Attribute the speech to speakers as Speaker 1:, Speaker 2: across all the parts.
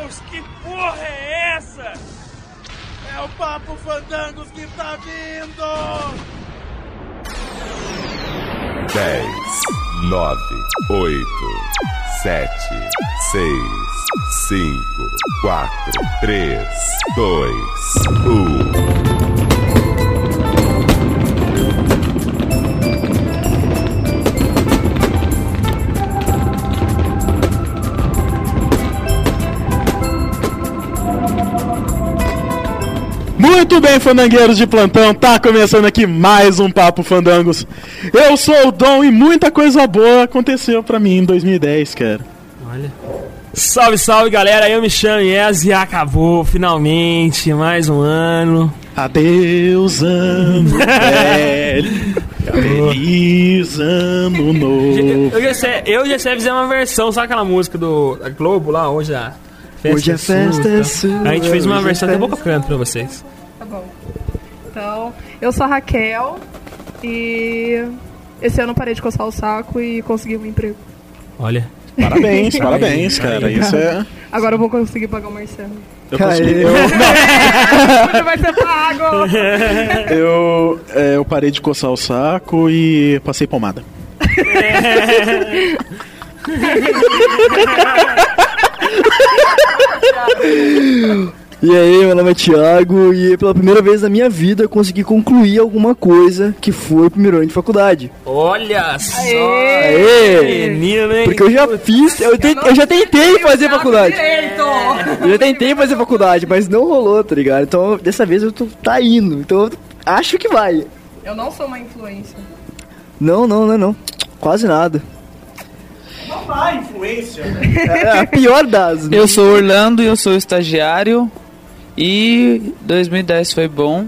Speaker 1: Deus, que porra é essa? É o Papo Fandangos que tá vindo!
Speaker 2: 10, 9, 8, 7, 6, 5, 4, 3, 2, 1.
Speaker 3: Muito bem, fandangueiros de plantão, tá começando aqui mais um Papo Fandangos. Eu sou o Dom e muita coisa boa aconteceu pra mim em 2010, cara.
Speaker 4: Olha. Salve, salve galera, eu me chamo Yes e acabou finalmente mais um ano.
Speaker 3: Adeus, ano velho. Feliz ano novo.
Speaker 4: Eu já sei, eu já sei fazer uma versão, sabe aquela música do da Globo lá, hoje a festa
Speaker 3: Hoje a festa é
Speaker 4: sua,
Speaker 3: sua,
Speaker 4: A gente fez uma
Speaker 3: hoje a
Speaker 4: versão até
Speaker 3: festa-
Speaker 4: boca canto pra vocês.
Speaker 5: Então, eu sou a Raquel e esse ano eu parei de coçar o saco e consegui um emprego.
Speaker 4: Olha.
Speaker 3: Parabéns, parabéns, cara. Isso é.
Speaker 5: Agora eu vou conseguir pagar o Marcelo.
Speaker 3: Eu, consegui, eu,
Speaker 5: vai ser pago!
Speaker 3: eu, é, eu parei de coçar o saco e passei pomada.
Speaker 6: E aí, meu nome é Thiago e pela primeira vez na minha vida eu consegui concluir alguma coisa que foi o primeiro ano de faculdade.
Speaker 4: Olha só!
Speaker 6: Aê!
Speaker 4: Menino, hein?
Speaker 6: Porque eu já fiz, eu, te- eu já tentei fazer faculdade. Eu já tentei fazer faculdade, mas não rolou, tá ligado? Então dessa vez eu tô tá indo. Então eu acho que vai.
Speaker 5: Eu não sou uma influência.
Speaker 6: Não, não, não, não. Quase nada.
Speaker 3: Ah, influência.
Speaker 6: É a pior das. né?
Speaker 7: Eu sou Orlando e eu sou estagiário. E 2010 foi bom.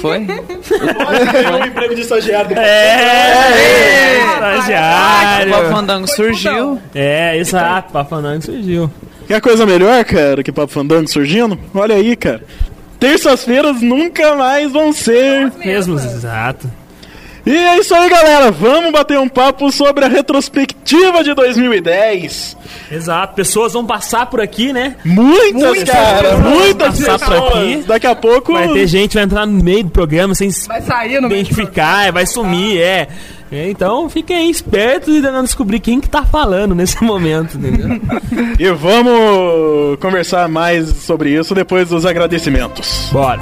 Speaker 7: Foi?
Speaker 3: Ganhou um emprego de estagiário.
Speaker 4: É,
Speaker 7: O
Speaker 4: estagiário.
Speaker 7: Papo Fandango surgiu.
Speaker 4: É, exato, Papanang surgiu.
Speaker 3: Quer coisa melhor, cara, que Papo Fandango surgindo? Olha aí, cara. Terças-feiras nunca mais vão ser.
Speaker 4: Mesmo, exato.
Speaker 3: E é isso aí, galera. Vamos bater um papo sobre a retrospectiva de 2010.
Speaker 4: Exato, pessoas vão passar por aqui, né?
Speaker 3: Muitas, cara.
Speaker 4: pessoas
Speaker 3: Muitas
Speaker 4: vão passar por aqui.
Speaker 3: Daqui a pouco.
Speaker 4: Vai ter gente que vai entrar no meio do programa sem se
Speaker 5: Vai sair no
Speaker 4: identificar, vai sumir, é. É, Então fiquem aí espertos e tentando descobrir quem que tá falando nesse momento, entendeu?
Speaker 3: E vamos conversar mais sobre isso depois dos agradecimentos.
Speaker 4: Bora.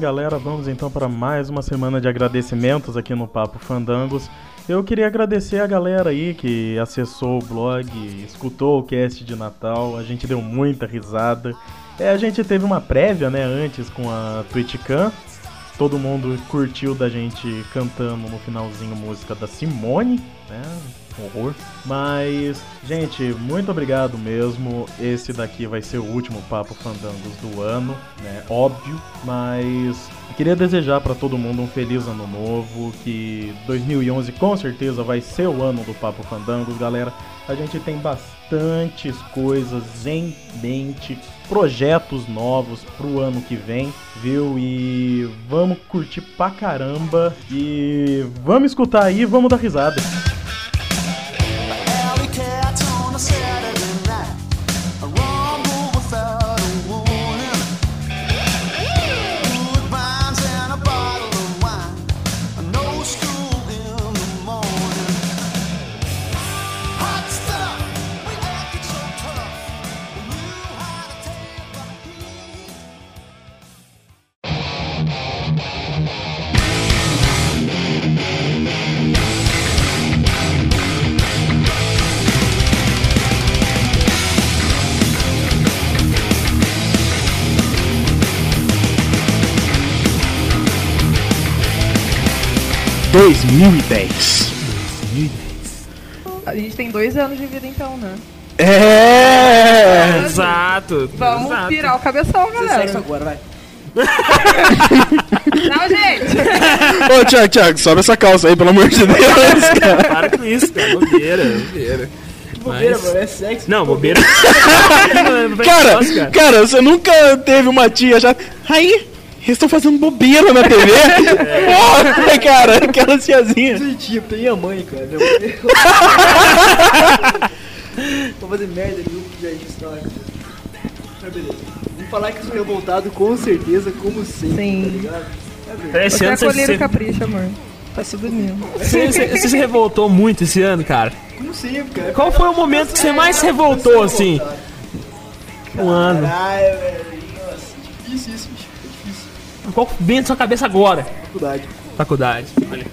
Speaker 3: Galera, vamos então para mais uma semana de agradecimentos aqui no Papo Fandangos. Eu queria agradecer a galera aí que acessou o blog, escutou o cast de Natal, a gente deu muita risada. É, a gente teve uma prévia, né, antes com a TwitchCam. Todo mundo curtiu da gente cantando no finalzinho música da Simone, né? Horror. Mas, gente, muito obrigado mesmo. Esse daqui vai ser o último Papo Fandangos do ano, né? Óbvio. Mas queria desejar para todo mundo um feliz ano novo. Que 2011 com certeza vai ser o ano do Papo Fandangos, galera. A gente tem bastantes coisas em mente, projetos novos pro ano que vem, viu? E vamos curtir pra caramba. E vamos escutar aí, vamos dar risada. 2010.
Speaker 5: A gente tem dois anos de vida então, né?
Speaker 3: É!
Speaker 4: Exato.
Speaker 5: Vamos
Speaker 4: exato.
Speaker 5: pirar o cabeção, galera.
Speaker 6: agora, vai.
Speaker 5: Não, gente!
Speaker 3: Ô, Thiago, Thiago, sobe essa calça aí, pelo amor de Deus, cara.
Speaker 4: Para com isso, cara. Bobeira, bobeira.
Speaker 6: Bobeira,
Speaker 4: Mas-
Speaker 6: mano, é sexo.
Speaker 4: Não, bobeira.
Speaker 3: Cara, cara, você nunca teve uma tia já. Aí, eles estão fazendo bobeira na TV? Porra, cara, aquela tiazinha.
Speaker 6: Tia, tem a mãe, cara. Minha mãe. Vou fazer merda ali, gente, história. Mas beleza. Vamos falar que sou revoltado com certeza, como sempre,
Speaker 5: Sim.
Speaker 6: tá ligado?
Speaker 5: É
Speaker 4: ano você,
Speaker 5: colher
Speaker 4: você,
Speaker 5: o capricho, amor. Tá tudo lindo.
Speaker 4: você- você- você se revoltou muito esse ano, cara.
Speaker 6: Como sempre, cara.
Speaker 4: Qual foi o momento que você mais se revoltou, assim? Um ano.
Speaker 6: Caralho, velho. Nossa, difícil isso. É.
Speaker 4: Qual vem na sua cabeça agora?
Speaker 6: Faculdade.
Speaker 4: Faculdade. Olha.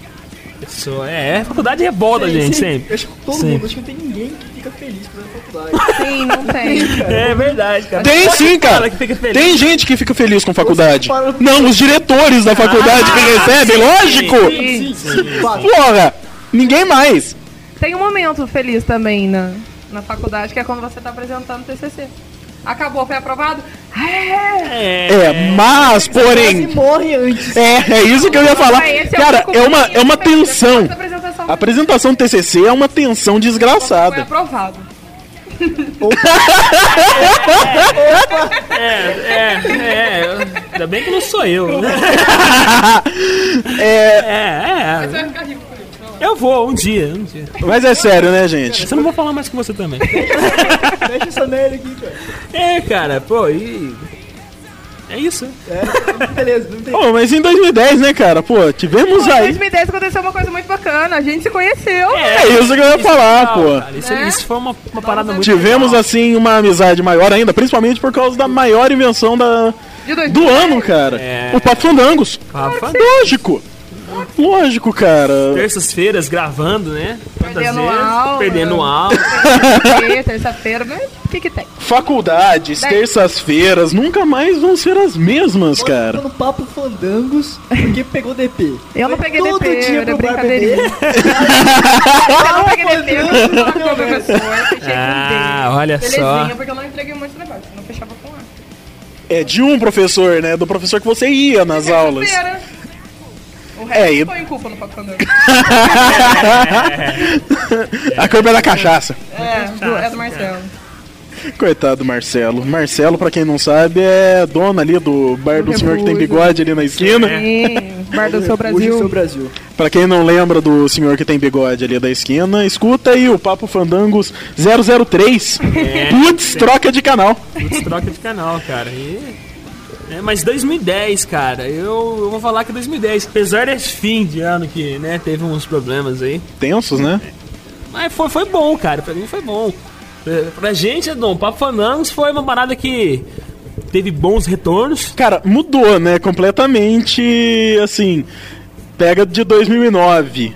Speaker 4: Pessoa, é, faculdade revolta a gente sempre.
Speaker 6: Eu acho que todo
Speaker 4: Sempre.
Speaker 6: mundo, acho que não tem ninguém que fica feliz fazendo faculdade.
Speaker 5: Sim, não tem.
Speaker 4: É verdade, cara.
Speaker 3: Tem sim, cara.
Speaker 4: Fala que fica feliz.
Speaker 3: Tem gente que fica feliz com faculdade. Não, os diretores da faculdade que recebem, lógico.
Speaker 5: Sim.
Speaker 3: Porra, ninguém mais.
Speaker 5: Tem um momento feliz também na, na faculdade, que é quando você tá apresentando o TCC. Acabou, foi aprovado? É!
Speaker 3: É, mas, porém.
Speaker 6: Morre antes.
Speaker 3: É, é isso que eu ia falar.
Speaker 5: É o
Speaker 3: Cara, é uma, é uma
Speaker 5: feliz,
Speaker 3: tensão. A apresentação do TCC é uma tensão
Speaker 5: Foi
Speaker 3: desgraçada.
Speaker 5: aprovado.
Speaker 4: É, é, é. Ainda bem que não sou eu.
Speaker 3: É,
Speaker 4: É,
Speaker 5: Você
Speaker 4: é. Eu vou, um dia, um dia.
Speaker 3: mas é sério, né, gente?
Speaker 4: Eu não vou falar mais com você também.
Speaker 6: Fecha essa merda aqui, cara.
Speaker 4: É, cara, pô, e. É isso.
Speaker 6: É, beleza, não tem.
Speaker 3: Pô, mas em 2010, né, cara? Pô, tivemos
Speaker 5: Em
Speaker 3: aí.
Speaker 5: 2010 aconteceu uma coisa muito bacana. A gente se conheceu.
Speaker 3: É isso que eu ia falar, pô.
Speaker 4: Cara, isso,
Speaker 5: Né?
Speaker 4: isso foi uma, uma parada muito.
Speaker 3: Tivemos,
Speaker 4: legal.
Speaker 3: assim, uma amizade maior ainda, principalmente por causa da maior invenção da,
Speaker 5: De 2010.
Speaker 3: do ano, cara.
Speaker 4: É.
Speaker 3: O Papo Fandangos. Lógico. Lógico, cara.
Speaker 4: terças-feiras gravando, né? Quantas
Speaker 5: Perdendo
Speaker 4: vezes?
Speaker 5: aula.
Speaker 4: Perdendo aula.
Speaker 5: Terça-feira, Terça-feira, mas o que que tem?
Speaker 3: Faculdades, terças-feiras, nunca mais vão ser as mesmas,
Speaker 6: Tô
Speaker 3: cara.
Speaker 6: no papo fandangos porque pegou DP.
Speaker 5: Eu não peguei
Speaker 6: Todo
Speaker 5: DP,
Speaker 6: dia
Speaker 5: era
Speaker 6: pro bar beber.
Speaker 5: Eu não peguei DP, eu não fui falar com o professor, fechei
Speaker 4: Ah,
Speaker 5: com
Speaker 4: olha só.
Speaker 5: Belezinha, porque eu não entreguei eu não fechava com A.
Speaker 3: É de um professor, né? Do professor que você ia nas aulas.
Speaker 5: Terça-feira. O
Speaker 3: É,
Speaker 5: resto
Speaker 3: e-
Speaker 5: foi em culpa no Papo Fandango.
Speaker 3: A culpa é da cachaça.
Speaker 5: É, do, é do Marcelo.
Speaker 3: Coitado do Marcelo. Marcelo, pra quem não sabe, é dono ali do bar do senhor que tem bigode ali na esquina.
Speaker 5: Sim, Bar do Seu
Speaker 6: Hoje o
Speaker 5: Brasil.
Speaker 6: seu Brasil.
Speaker 3: Pra quem não lembra do senhor que tem bigode ali da esquina, escuta aí o Papo Fandangos 003. Putz, troca de canal.
Speaker 4: Putz, troca de canal, cara. E... É, mas 2010, cara, eu, eu vou falar que 2010, apesar desse fim de ano que, né, teve uns problemas aí,
Speaker 3: Tensos, né?
Speaker 4: mas foi, foi bom, cara, pra mim foi bom. Pra, pra gente, Dom, Papo Fanangos foi uma parada que teve bons retornos.
Speaker 3: Cara, mudou, né? Completamente, assim, pega de 2009.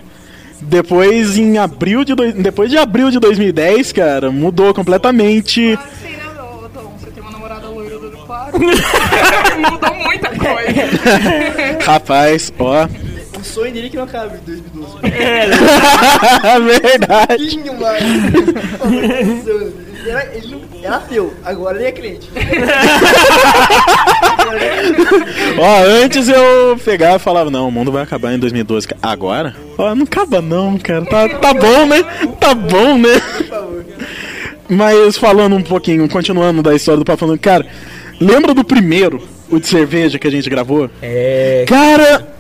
Speaker 3: Depois, em abril de... Dois, depois de abril de 2010, cara, mudou completamente.
Speaker 5: Mudou muita coisa.
Speaker 3: Rapaz, ó.
Speaker 6: O sonho dele é que não acabe em 2012.
Speaker 3: Verdade.
Speaker 6: Pouquinho mais. Era, ele não- era ateu, agora ele é crente.
Speaker 3: Ó, antes eu pegava e falava, não, o mundo vai acabar em 2012. Agora? Ó, não acaba não, cara. Tá, tá bom, né? Tá bom, né? Mas falando um pouquinho, continuando da história do Papo Falando, cara, lembra do primeiro, o de cerveja que a gente gravou?
Speaker 4: É.
Speaker 3: Cara,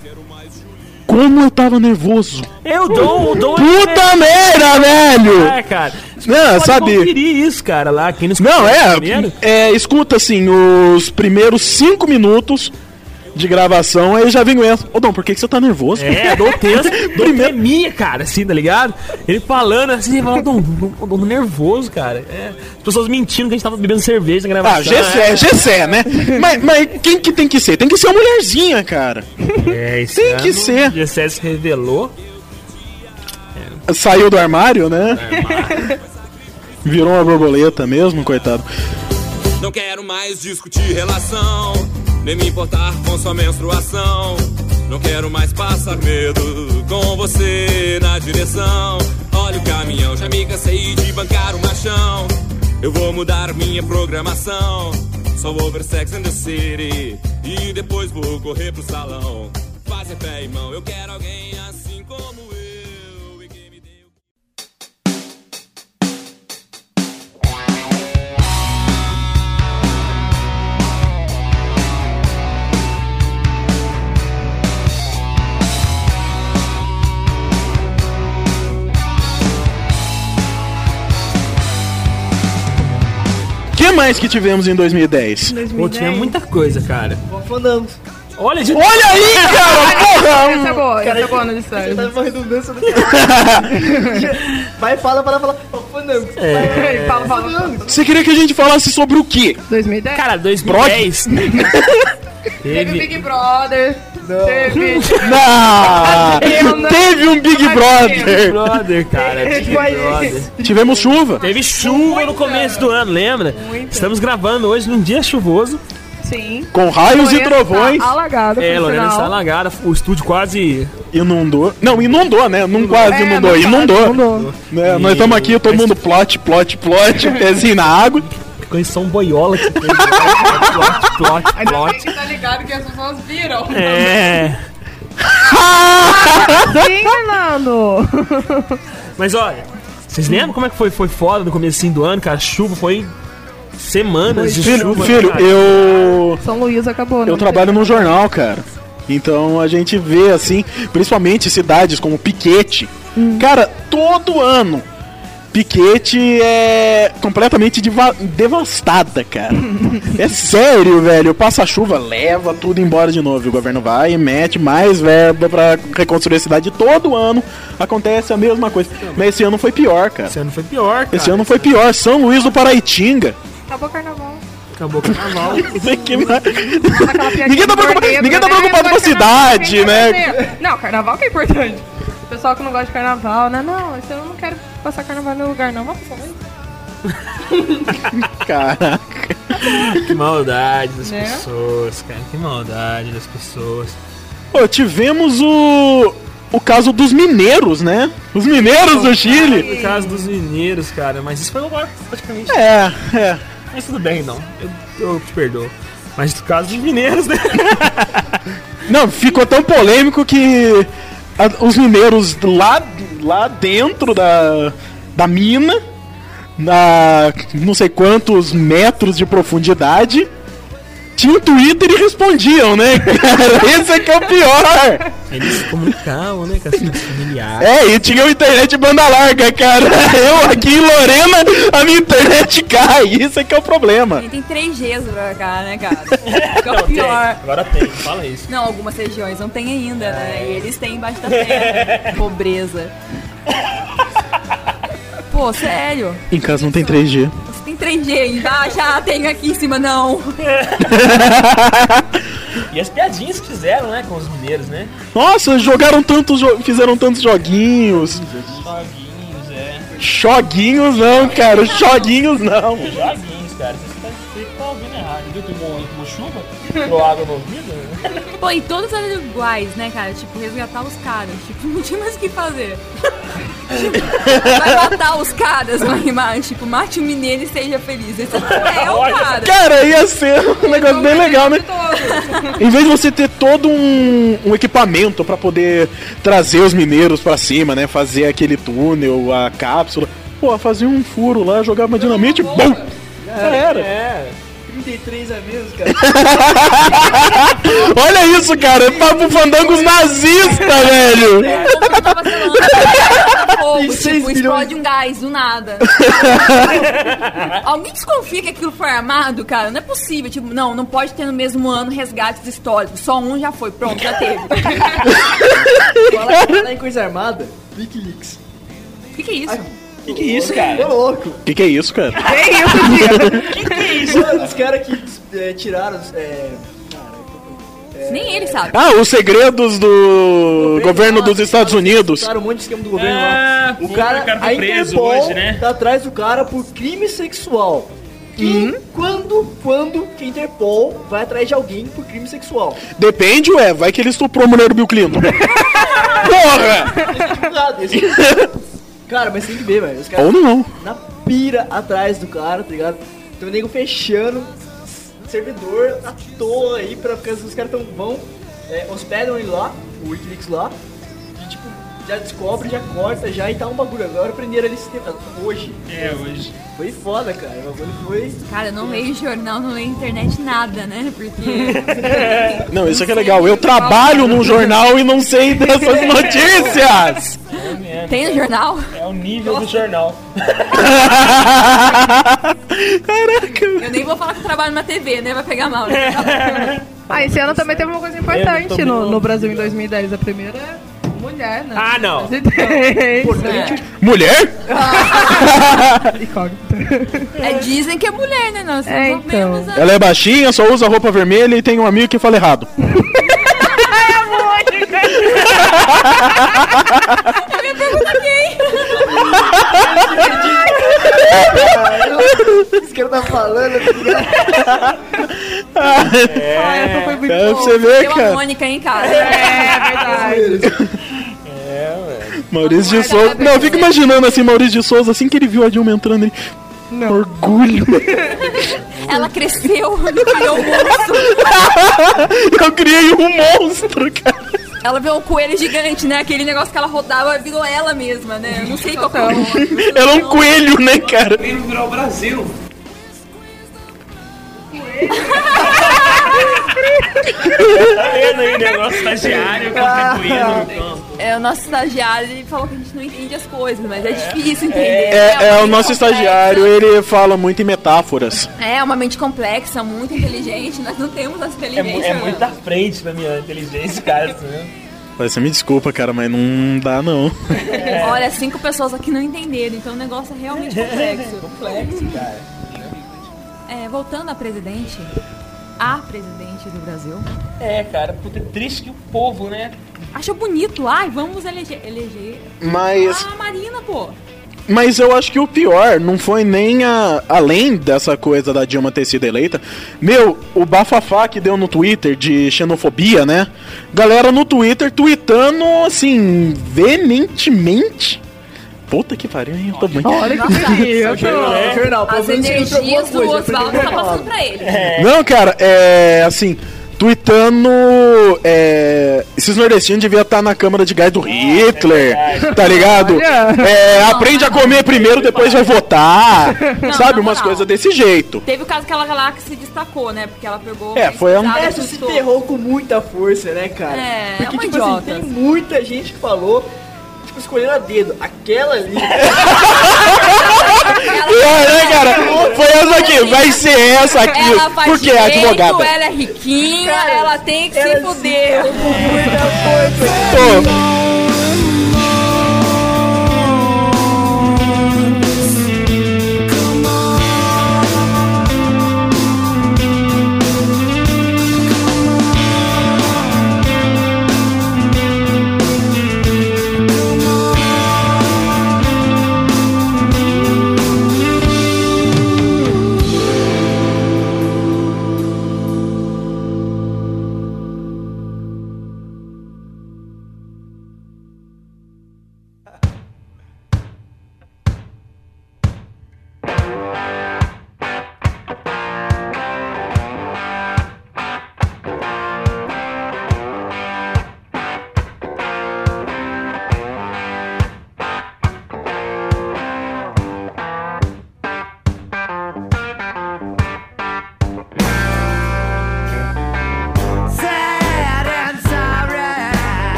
Speaker 3: como eu tava nervoso.
Speaker 4: Eu dou, o Dom
Speaker 3: Puta merda, velho!
Speaker 4: É, cara.
Speaker 3: Não,
Speaker 4: Pode
Speaker 3: sabe?
Speaker 4: conferir isso, cara, lá. Quem não
Speaker 3: Não, é, é. Escuta assim, os primeiros cinco minutos de gravação, aí já vem o Enzo. Ô Dom, por que, que você tá nervoso?
Speaker 4: É, dou tenso, dou
Speaker 3: Primeiro-
Speaker 4: tremia, cara, assim, tá ligado? Ele falando assim, falando, Dom, Dom, Dom nervoso, cara. É, as pessoas mentindo que a gente tava bebendo cerveja na gravação.
Speaker 3: Ah, Gessé, Gessé, né? mas, mas quem que tem que ser? Tem que ser uma mulherzinha, cara.
Speaker 4: É, esse
Speaker 3: Tem que ser.
Speaker 4: O Gessé se revelou.
Speaker 3: Saiu do armário, né? Virou uma borboleta mesmo, coitado.
Speaker 8: Não quero mais discutir relação, nem me importar com sua menstruação. Não quero mais passar medo com você na direção. Olha o caminhão, já me cansei de bancar o machão. Eu vou mudar minha programação. Só vou ver Sex and the City e depois vou correr pro salão. Fazer pé e mão, eu quero alguém assim como eu. Que
Speaker 3: mais que tivemos em 2010?
Speaker 4: Pô, tinha muita coisa, cara.
Speaker 6: Fandangos.
Speaker 4: Olha, gente.
Speaker 3: Olha aí, cara! Porra!
Speaker 5: Essa é boa, essa é boa no sério.
Speaker 6: Tá uma redundância do Vai, fala, fala, fala. Fandangos.
Speaker 4: É.
Speaker 5: Fala, fala, fala.
Speaker 3: Você queria que a gente falasse sobre o quê?
Speaker 5: 2010?
Speaker 4: Cara, 2010.
Speaker 5: teve
Speaker 4: teve.
Speaker 5: Big Brother. Teve.
Speaker 3: Ah,
Speaker 5: Eu não-
Speaker 3: teve um Big Brother!
Speaker 4: Brother, cara. Big Brother.
Speaker 3: Tivemos chuva.
Speaker 4: Teve chuva no começo do ano, lembra? Estamos gravando hoje num dia chuvoso.
Speaker 5: Sim.
Speaker 3: Com raios e
Speaker 5: Lorena
Speaker 3: trovões.
Speaker 5: Tá alagada,
Speaker 4: É, Lorena está alagada, o estúdio quase.
Speaker 3: Inundou. Não, inundou, né? Não quase
Speaker 5: É,
Speaker 3: inundou.
Speaker 5: não
Speaker 3: Inundou.
Speaker 5: inundou.
Speaker 3: Né, Nós estamos aqui, todo mundo plot, plot, plot, pezinho na água.
Speaker 4: Condição boiola que teve. plot, plot,
Speaker 5: bem
Speaker 4: plot.
Speaker 5: que tá ligado que as pessoas viram.
Speaker 4: É.
Speaker 5: Sim, Fernando.
Speaker 4: Mas olha, vocês lembram como é que foi, foi foda no comecinho do ano, cara? Chuva foi semanas de
Speaker 3: Filho,
Speaker 4: chuva.
Speaker 3: filho,
Speaker 4: cara.
Speaker 3: eu.
Speaker 5: São Luís acabou, né?
Speaker 3: Eu trabalho num jornal, cara. Então a gente vê assim, principalmente cidades como Piquete. Cara, todo ano Piquete é completamente deva- devastada, cara. é sério, velho. Passa a chuva, leva tudo embora de novo. E o governo vai e mete mais verba pra reconstruir a cidade. Todo ano acontece a mesma coisa. Mas esse ano foi pior, cara.
Speaker 4: Esse ano foi pior, cara.
Speaker 3: Esse ano foi pior. São Luís do Paraitinga.
Speaker 5: Acabou o carnaval.
Speaker 4: Acabou o carnaval.
Speaker 3: Ninguém tá
Speaker 5: do
Speaker 3: preocupado- ninguém tá
Speaker 5: né?
Speaker 3: preocupado com a cidade, né?
Speaker 5: Não, carnaval que é importante. O pessoal que não gosta de carnaval, né? Não, eu não quero passar carnaval no meu lugar, não. Vamos passar.
Speaker 3: Caraca.
Speaker 4: que maldade das
Speaker 5: Né?
Speaker 4: pessoas, cara. Que maldade das pessoas.
Speaker 3: Pô, tivemos o. O caso dos mineiros, né? Os mineiros do Chile.
Speaker 4: No caso dos mineiros, cara, mas isso foi agora praticamente.
Speaker 3: É, é.
Speaker 4: Mas tudo bem, não. Eu, eu te perdoo. Mas no caso dos mineiros, né?
Speaker 3: Não, ficou tão polêmico que a- os mineiros lá, lá dentro da, da mina, na não sei quantos metros de profundidade, tinham Twitter e respondiam, né? Cara, esse é que é o pior.
Speaker 4: Eles se comunicavam, né, com as suas familiares.
Speaker 3: É, e tinha uma internet banda larga, cara. Eu aqui em Lorena, a minha internet cai. Isso é que é o problema.
Speaker 9: A gente tem 3Gs pra cá, né, cara? Que é o pior.
Speaker 4: Agora tem, fala isso.
Speaker 9: Não, algumas regiões não tem ainda, né? E eles têm embaixo da terra. Pobreza. Pô, sério.
Speaker 3: Em casa não tem 3G.
Speaker 9: Você tem 3G embaixo? Ah, tenho aqui em cima, não.
Speaker 4: E as piadinhas que fizeram, né, com os mineiros, né?
Speaker 3: Nossa, jogaram tantos, jo- fizeram tantos joguinhos.
Speaker 4: Joguinhos, é.
Speaker 3: Joguinhos não, cara. Joguinhos não.
Speaker 4: Joguinhos, cara. Você tá, você tá ouvindo errado. Viu? Tomou, tomou chuva? Tirou água no ouvido?
Speaker 9: Pô, e todos eram iguais, né, cara? Tipo, resgatar os caras. Tipo, não tinha mais o que fazer. tipo, vai matar os caras, vai, mas, tipo, mate o mineiro e seja feliz. Esse é o cara.
Speaker 3: Cara, ia ser um negócio bem legal, né? Em vez de você ter todo um, um equipamento pra poder trazer os mineiros pra cima, né? Fazer aquele túnel, a cápsula. Pô, fazia um furo lá, jogava uma dinamite, bum! Já era.
Speaker 4: É.
Speaker 6: 33 é mesmo, cara.
Speaker 3: Olha isso, cara. É Papo Fandangos nazista, velho.
Speaker 9: Fogo,
Speaker 6: 26
Speaker 9: tipo,
Speaker 6: milhões.
Speaker 9: explode um gás do nada. Alguém desconfia que aquilo foi armado, cara? Não é possível. Tipo, não, não pode ter no mesmo ano resgates históricos. Só um já foi. Pronto, já teve.
Speaker 6: Fala, fala em coisa armada, Wikileaks.
Speaker 9: O que, que é isso?
Speaker 4: Que que é isso, cara?
Speaker 6: Ô, louco.
Speaker 3: O que, que é isso, cara?
Speaker 6: Mano, os caras que é, tiraram. É,
Speaker 9: Nem ele sabe.
Speaker 3: Ah, os segredos do governo dos Estados Unidos.
Speaker 6: Tiraram um monte de esquema do governo
Speaker 4: Ah,
Speaker 6: lá. O cara,
Speaker 4: o cara foi
Speaker 6: a
Speaker 4: preso
Speaker 6: Interpol
Speaker 4: hoje, né?
Speaker 6: tá atrás do cara por crime sexual. Quem, quando, quando que a Interpol vai atrás de alguém por crime sexual?
Speaker 3: Depende, ué. Vai que ele estuprou a mulher do Bill Clinton. Porra!
Speaker 6: Cara, mas tem que ver, velho. Os caras
Speaker 3: Ou não.
Speaker 6: na pira atrás do cara, tá ligado? Tem um nego fechando servidor à toa aí pra porque os caras tão, vão, é, hospedam ele lá, o Wikileaks lá, já descobre, já corta, já e tá um bagulho. Agora prenderam ele esse tempo, hoje.
Speaker 4: É, hoje.
Speaker 6: Foi foda, cara. O bagulho foi.
Speaker 9: Cara, eu não leio jornal, não leio internet, nada, né? Porque.
Speaker 3: Não, isso aqui é legal. Eu trabalho num jornal e não sei dessas notícias.
Speaker 9: Tem no jornal?
Speaker 4: É o nível do jornal.
Speaker 3: Caraca.
Speaker 9: Eu nem vou falar que eu trabalho na TV, né? Vai pegar mal. Né?
Speaker 5: Ah, esse ano também teve uma coisa importante no, no Brasil em 2010. A primeira mulher, né?
Speaker 4: Ah, não.
Speaker 5: Presidente.
Speaker 3: Mulher?
Speaker 9: É, dizem que é mulher, né? Nós
Speaker 5: É,
Speaker 9: somos
Speaker 5: então.
Speaker 9: menos a-
Speaker 3: Ela é baixinha, só usa roupa vermelha e tem um amigo que fala errado.
Speaker 9: A minha pergunta é quem?
Speaker 6: Esse cara tá falando?
Speaker 5: Ah, essa foi muito
Speaker 3: É, pra
Speaker 5: boa.
Speaker 3: você ver,
Speaker 9: Deu a
Speaker 3: cara.
Speaker 9: Mônica em casa.
Speaker 5: É verdade.
Speaker 3: Maurício de Souza. Não, eu fico imaginando assim, Maurício de Souza, assim que ele viu a Dilma entrando, ele. Orgulho.
Speaker 9: Ela cresceu, criou um monstro.
Speaker 3: Eu criei um monstro, cara.
Speaker 9: Ela viu um coelho gigante, né? Aquele negócio que ela rodava virou ela mesma, né? Eu não sei qual que é o nome.
Speaker 3: Ela é um coelho, né, cara?
Speaker 4: Veio virar o Brasil. Tá vendo aí o negócio estagiário contribuindo no campo.
Speaker 9: É, o nosso estagiário ele falou que a gente não entende as coisas, mas é difícil entender.
Speaker 3: É,
Speaker 9: uma
Speaker 3: é o
Speaker 9: mente
Speaker 3: nosso
Speaker 9: complexa.
Speaker 3: estagiário, ele fala muito em metáforas.
Speaker 9: É, uma mente complexa, muito inteligente. Nós não temos essa
Speaker 4: É,
Speaker 9: inteligência.
Speaker 4: mu- é
Speaker 9: não.
Speaker 4: muito à frente da minha inteligência, cara. Isso mesmo.
Speaker 3: Mas Você me desculpa, cara, mas não dá não.
Speaker 9: Olha, cinco pessoas aqui não entenderam, então o negócio é realmente complexo.
Speaker 4: Complexo, cara.
Speaker 9: É, voltando a presidente, a presidente do Brasil,
Speaker 4: É, cara, puta, é triste que o povo, né?
Speaker 9: acha bonito. Ai, vamos eleger, eleger
Speaker 3: Mas,
Speaker 9: a Marina, pô.
Speaker 3: mas eu acho que o pior não foi nem a, além dessa coisa da Dilma ter sido eleita. Meu, o bafafá que deu no Twitter de xenofobia, né? Galera no Twitter tweetando assim, veementemente. Puta que pariu, hein? Eu tô bem.
Speaker 5: Olha que
Speaker 6: jornal, pelo
Speaker 9: As energias do Oswaldo tá passando pra ele.
Speaker 3: Não, cara, é assim, tweetando. É, esses nordestinos deviam estar na câmara de gás do Hitler, tá ligado? É, aprende a comer primeiro, depois vai votar.
Speaker 9: Não,
Speaker 3: sabe?
Speaker 9: na
Speaker 3: Umas
Speaker 9: moral.
Speaker 3: coisas desse jeito.
Speaker 9: Teve o caso que ela lá que se destacou, né? Porque ela pegou.
Speaker 3: É, foi a-
Speaker 9: estrada,
Speaker 6: Essa se ferrou com muita força, né, cara?
Speaker 9: É,
Speaker 6: Porque,
Speaker 9: é uma
Speaker 6: tipo
Speaker 9: idiota.
Speaker 6: assim, tem muita gente que falou, tipo, escolhendo a dedo. Aquela ali.
Speaker 3: É, né, cara? Foi essa aqui, vai ser essa aqui.
Speaker 9: Ela faz
Speaker 3: Porque é
Speaker 9: direito,
Speaker 3: advogada.
Speaker 9: ela é riquinha,
Speaker 6: Cara,
Speaker 9: ela tem que
Speaker 6: ela
Speaker 9: se fuder.
Speaker 6: força.
Speaker 3: Pô,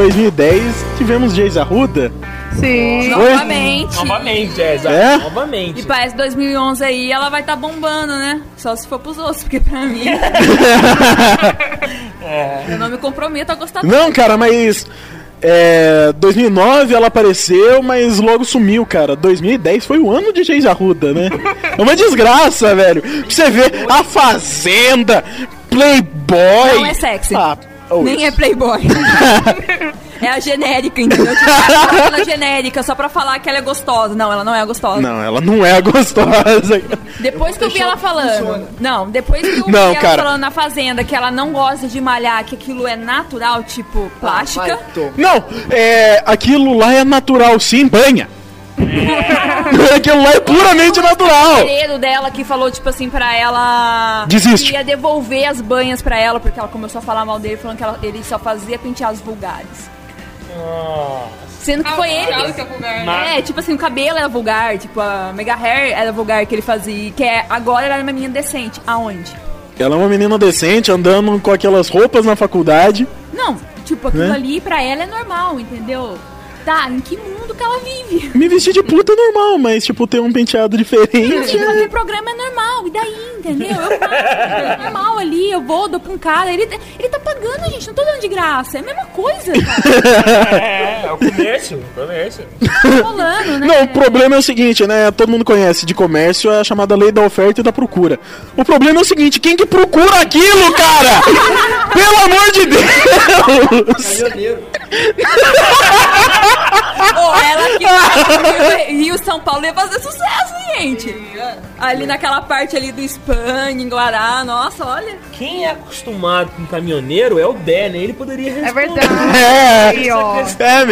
Speaker 3: 2010 tivemos Geis Arruda.
Speaker 5: Sim.
Speaker 3: Foi?
Speaker 9: Novamente.
Speaker 4: Novamente, é, exato.
Speaker 3: É?
Speaker 4: Novamente.
Speaker 9: E parece 2011 aí ela vai estar bombando, né? Só se for pros outros, porque pra mim. Eu não me comprometo a gostar
Speaker 3: Não, cara, mas. É, 2009 ela apareceu, mas logo sumiu, cara. 2010 foi o ano de Geis Arruda, né? É uma desgraça, velho. Pra você ver a Fazenda, Playboy.
Speaker 9: Não é sexy.
Speaker 3: Ah, oh,
Speaker 9: Nem é
Speaker 3: isso.
Speaker 9: playboy. É a genérica, entendeu? Tipo, ela fala genérica só pra falar que ela é gostosa. Não, ela não é gostosa.
Speaker 3: Não, ela não é gostosa.
Speaker 9: Depois que eu vi ela falando. Não, depois que eu vi
Speaker 3: Não,
Speaker 9: ela
Speaker 3: cara.
Speaker 9: falando na fazenda que ela não gosta de malhar, que aquilo é natural, tipo plástica.
Speaker 3: Não, é, aquilo lá é natural, sim, banha. aquilo lá é puramente natural.
Speaker 9: O cabeleireiro dela que falou, tipo assim, pra ela.
Speaker 3: Desiste.
Speaker 9: que Ia devolver as banhas pra ela, porque ela começou a falar mal dele, falando que ela- ele só fazia penteados vulgares. Sendo que
Speaker 5: Ah,
Speaker 9: foi ele.
Speaker 5: que é vulgar, né?
Speaker 9: É, tipo assim, o cabelo era vulgar, tipo, a Mega Hair era vulgar que ele fazia. Que é, agora ela é uma menina decente. Aonde?
Speaker 3: Ela é uma menina decente, andando com aquelas roupas na faculdade.
Speaker 9: Não, tipo, aquilo
Speaker 3: Né?
Speaker 9: ali pra ela é normal, entendeu? Tá, em que mundo que ela vive?
Speaker 3: Me vestir de puta é normal, mas, tipo, ter um penteado diferente.
Speaker 9: E fazer programa é normal, e daí, entendeu? Eu faço, é normal ali, eu vou, dou pra um cara, ele, ele tá pagando, gente, não tô dando de graça, é a mesma coisa, cara.
Speaker 4: É, é o comércio, o comércio.
Speaker 9: Tá rolando, né?
Speaker 3: Não, o problema é o seguinte, né? Todo mundo conhece de comércio é a chamada lei da oferta e da procura. O problema é o seguinte, quem que procura aquilo, cara? Pelo amor de Deus!
Speaker 9: Pô, ela que vai Rio, Rio, São Paulo ia fazer sucesso, gente. Ali naquela parte ali do Espanha, em Guará, nossa, olha.
Speaker 4: Quem é acostumado com caminhoneiro é o Dé, né? Ele poderia responder.
Speaker 5: É verdade.
Speaker 3: É,
Speaker 5: Aí,
Speaker 3: é
Speaker 5: Vamos ligar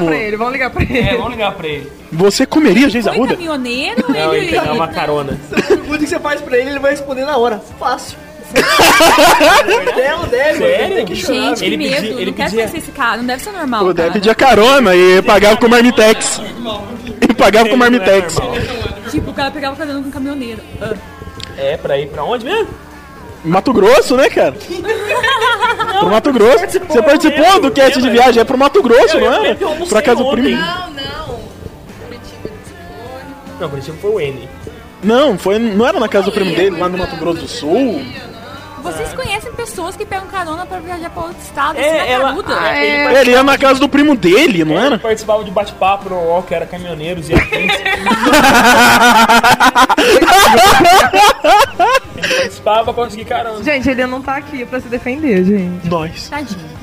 Speaker 3: mesmo.
Speaker 5: pra ele, vamos ligar pra ele.
Speaker 4: É, vamos ligar pra ele.
Speaker 3: Você comeria Geis
Speaker 9: Foi
Speaker 3: Arruda?
Speaker 9: caminhoneiro,
Speaker 4: Não, ele
Speaker 9: ele...
Speaker 4: pegar uma carona.
Speaker 6: Pergunta que você faz pra ele, ele vai responder na hora. Fácil. Dela deve,
Speaker 4: Sério?
Speaker 6: que.
Speaker 9: Gente, que
Speaker 4: Ele
Speaker 9: medo,
Speaker 4: pedia- ele
Speaker 9: não quero
Speaker 4: pedia-
Speaker 9: conhecer esse cara, não deve ser normal,
Speaker 3: O
Speaker 9: cara.
Speaker 3: pedia carona e pagava com marmitex. E pagava com marmitex.
Speaker 9: Tipo, o cara pegava o carona com um caminhoneiro. Ah.
Speaker 4: É, pra ir pra onde mesmo?
Speaker 3: Mato Grosso, né, cara? Pro Mato Grosso. Você participou do cast de viagem, é pro Mato Grosso, não é? Pra casa do primo.
Speaker 5: Não, não. Curitiba.
Speaker 4: Não, Curitiba foi o N.
Speaker 3: Não, foi, não era na casa do primo dele, lá no Mato Grosso do Sul?
Speaker 9: Vocês conhecem pessoas que pegam carona pra viajar pra outro estado?
Speaker 4: É,
Speaker 9: é
Speaker 4: ela- ah,
Speaker 5: É.
Speaker 4: ele
Speaker 3: Ele ia na casa do primo dele, não
Speaker 4: Ele
Speaker 3: era?
Speaker 4: participava de bate-papo no UOL, que era caminhoneiros e afins. Ele participava pra conseguir carona.
Speaker 5: Gente, ele não tá aqui pra se defender, gente.
Speaker 3: Nós.
Speaker 9: Tadinho.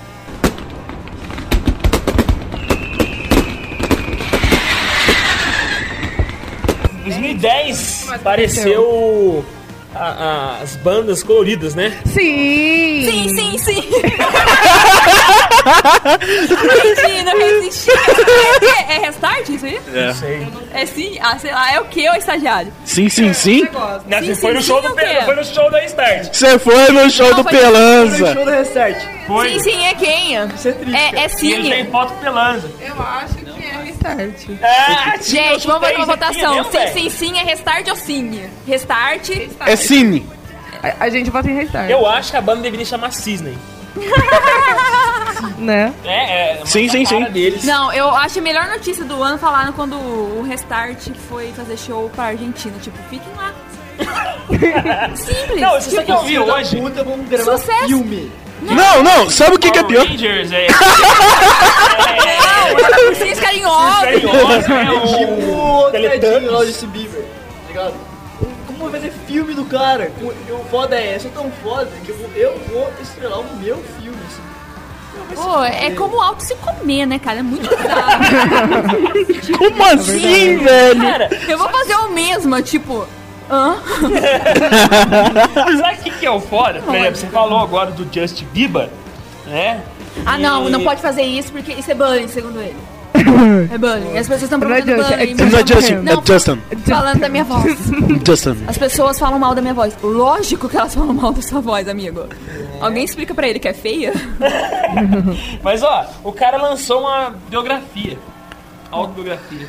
Speaker 4: Em 2010 apareceu a- a- as bandas coloridas, né?
Speaker 5: Sim!
Speaker 9: Sim, sim, sim. Entendi, não resisti. É, é restart isso aí?
Speaker 4: Não sei.
Speaker 9: É sim? Ah, sei lá, é o que, ô estagiário?
Speaker 3: Sim, sim, sim.
Speaker 4: Não,
Speaker 9: Sim,
Speaker 4: você foi
Speaker 9: sim,
Speaker 4: no show do
Speaker 9: o quê?
Speaker 4: Pe- foi no show da Start.
Speaker 3: Você foi no show
Speaker 9: Não,
Speaker 3: do
Speaker 9: foi-
Speaker 3: Pelanza.
Speaker 6: Show do Restart.
Speaker 4: Foi.
Speaker 9: Sim, sim, é quem? É, é
Speaker 4: E ele tem
Speaker 9: sim.
Speaker 4: foto pelanza.
Speaker 5: Eu acho é restart.
Speaker 4: Ah, sim,
Speaker 9: Gente,
Speaker 4: eu
Speaker 9: vamos fazer
Speaker 4: chutei,
Speaker 9: uma votação. Sim, sim, sim, é restart ou sim? Restart.
Speaker 3: É Cine.
Speaker 5: A, a gente vota em restart.
Speaker 4: Eu acho que a banda deveria chamar Cisney.
Speaker 5: Né?
Speaker 4: É, é. uma
Speaker 3: Sim, sim, sim.
Speaker 4: Deles.
Speaker 9: Não, eu acho a melhor notícia do ano falaram quando o Restart foi fazer show pra Argentina. Tipo, fiquem lá. Simples.
Speaker 4: Não, isso aqui eu vi
Speaker 6: Filho da
Speaker 4: hoje.
Speaker 6: Puta, vamos gravar
Speaker 9: Sucesso.
Speaker 6: filme.
Speaker 3: Não, não, sabe o que, que é pior?
Speaker 4: Rangers, é.
Speaker 9: Não, vocês carinhosos.
Speaker 4: Carinhoso, é o-
Speaker 6: Tipo o
Speaker 4: Teletubbies.
Speaker 6: Justin Bieber, tá ligado? Como vai fazer filme do cara? O o foda é, eu sou tão foda que eu vou, eu vou estrelar o meu filme, assim.
Speaker 9: Pô, é como o alto se comer, né, cara? É muito bizarro.
Speaker 3: Como assim, velho?
Speaker 4: Cara,
Speaker 9: Eu vou fazer o mesmo, tipo. Hã?
Speaker 4: sabe o que, que é o foda? Por exemplo, você falou agora do Justin Bieber, né?
Speaker 9: Ah, não,
Speaker 4: E-
Speaker 9: não pode fazer isso porque isso é bullying, segundo ele. É bullying. As pessoas estão
Speaker 5: Não é Justin, é
Speaker 9: bullying.
Speaker 3: Não é Justin,
Speaker 9: Não,
Speaker 3: é Justin.
Speaker 9: falando da minha voz.
Speaker 3: Justin.
Speaker 9: As pessoas falam mal da minha voz. Lógico que elas falam mal da sua voz, amigo. Alguém explica pra ele que é feia?
Speaker 4: Mas ó, o cara lançou uma biografia. Autobiografia.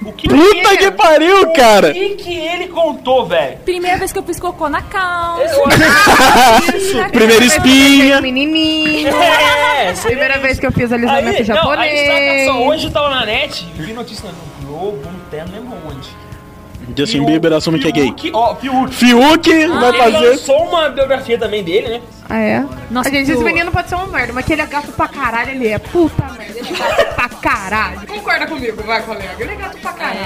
Speaker 4: O que
Speaker 3: Puta que pariu, cara.
Speaker 4: O que, que ele contou, velho?
Speaker 9: Primeira vez que eu fiz cocô na calça.
Speaker 4: Eu
Speaker 3: Primeira espinha.
Speaker 5: Menininho.
Speaker 4: É,
Speaker 5: Primeira vez que eu fiz alisamento
Speaker 4: Aí, não, aí
Speaker 5: japonês.
Speaker 4: saca só, hoje eu tava na net, vi notícia no Globo, no Terno, não lembro onde.
Speaker 3: Justin Bieber assume que é gay.
Speaker 4: Fiuk, Ó, Fiuk.
Speaker 3: Fiuk vai
Speaker 4: Ele
Speaker 3: fazer.
Speaker 4: lançou uma biografia também dele, né?
Speaker 5: Ah, é?
Speaker 9: Nossa,
Speaker 5: a gente, esse menino pode ser uma merda, mas que ele é gato pra caralho, ele é. Puta merda, ele é gato pra caralho. Concorda comigo, vai, colega. Ele é gato pra caralho.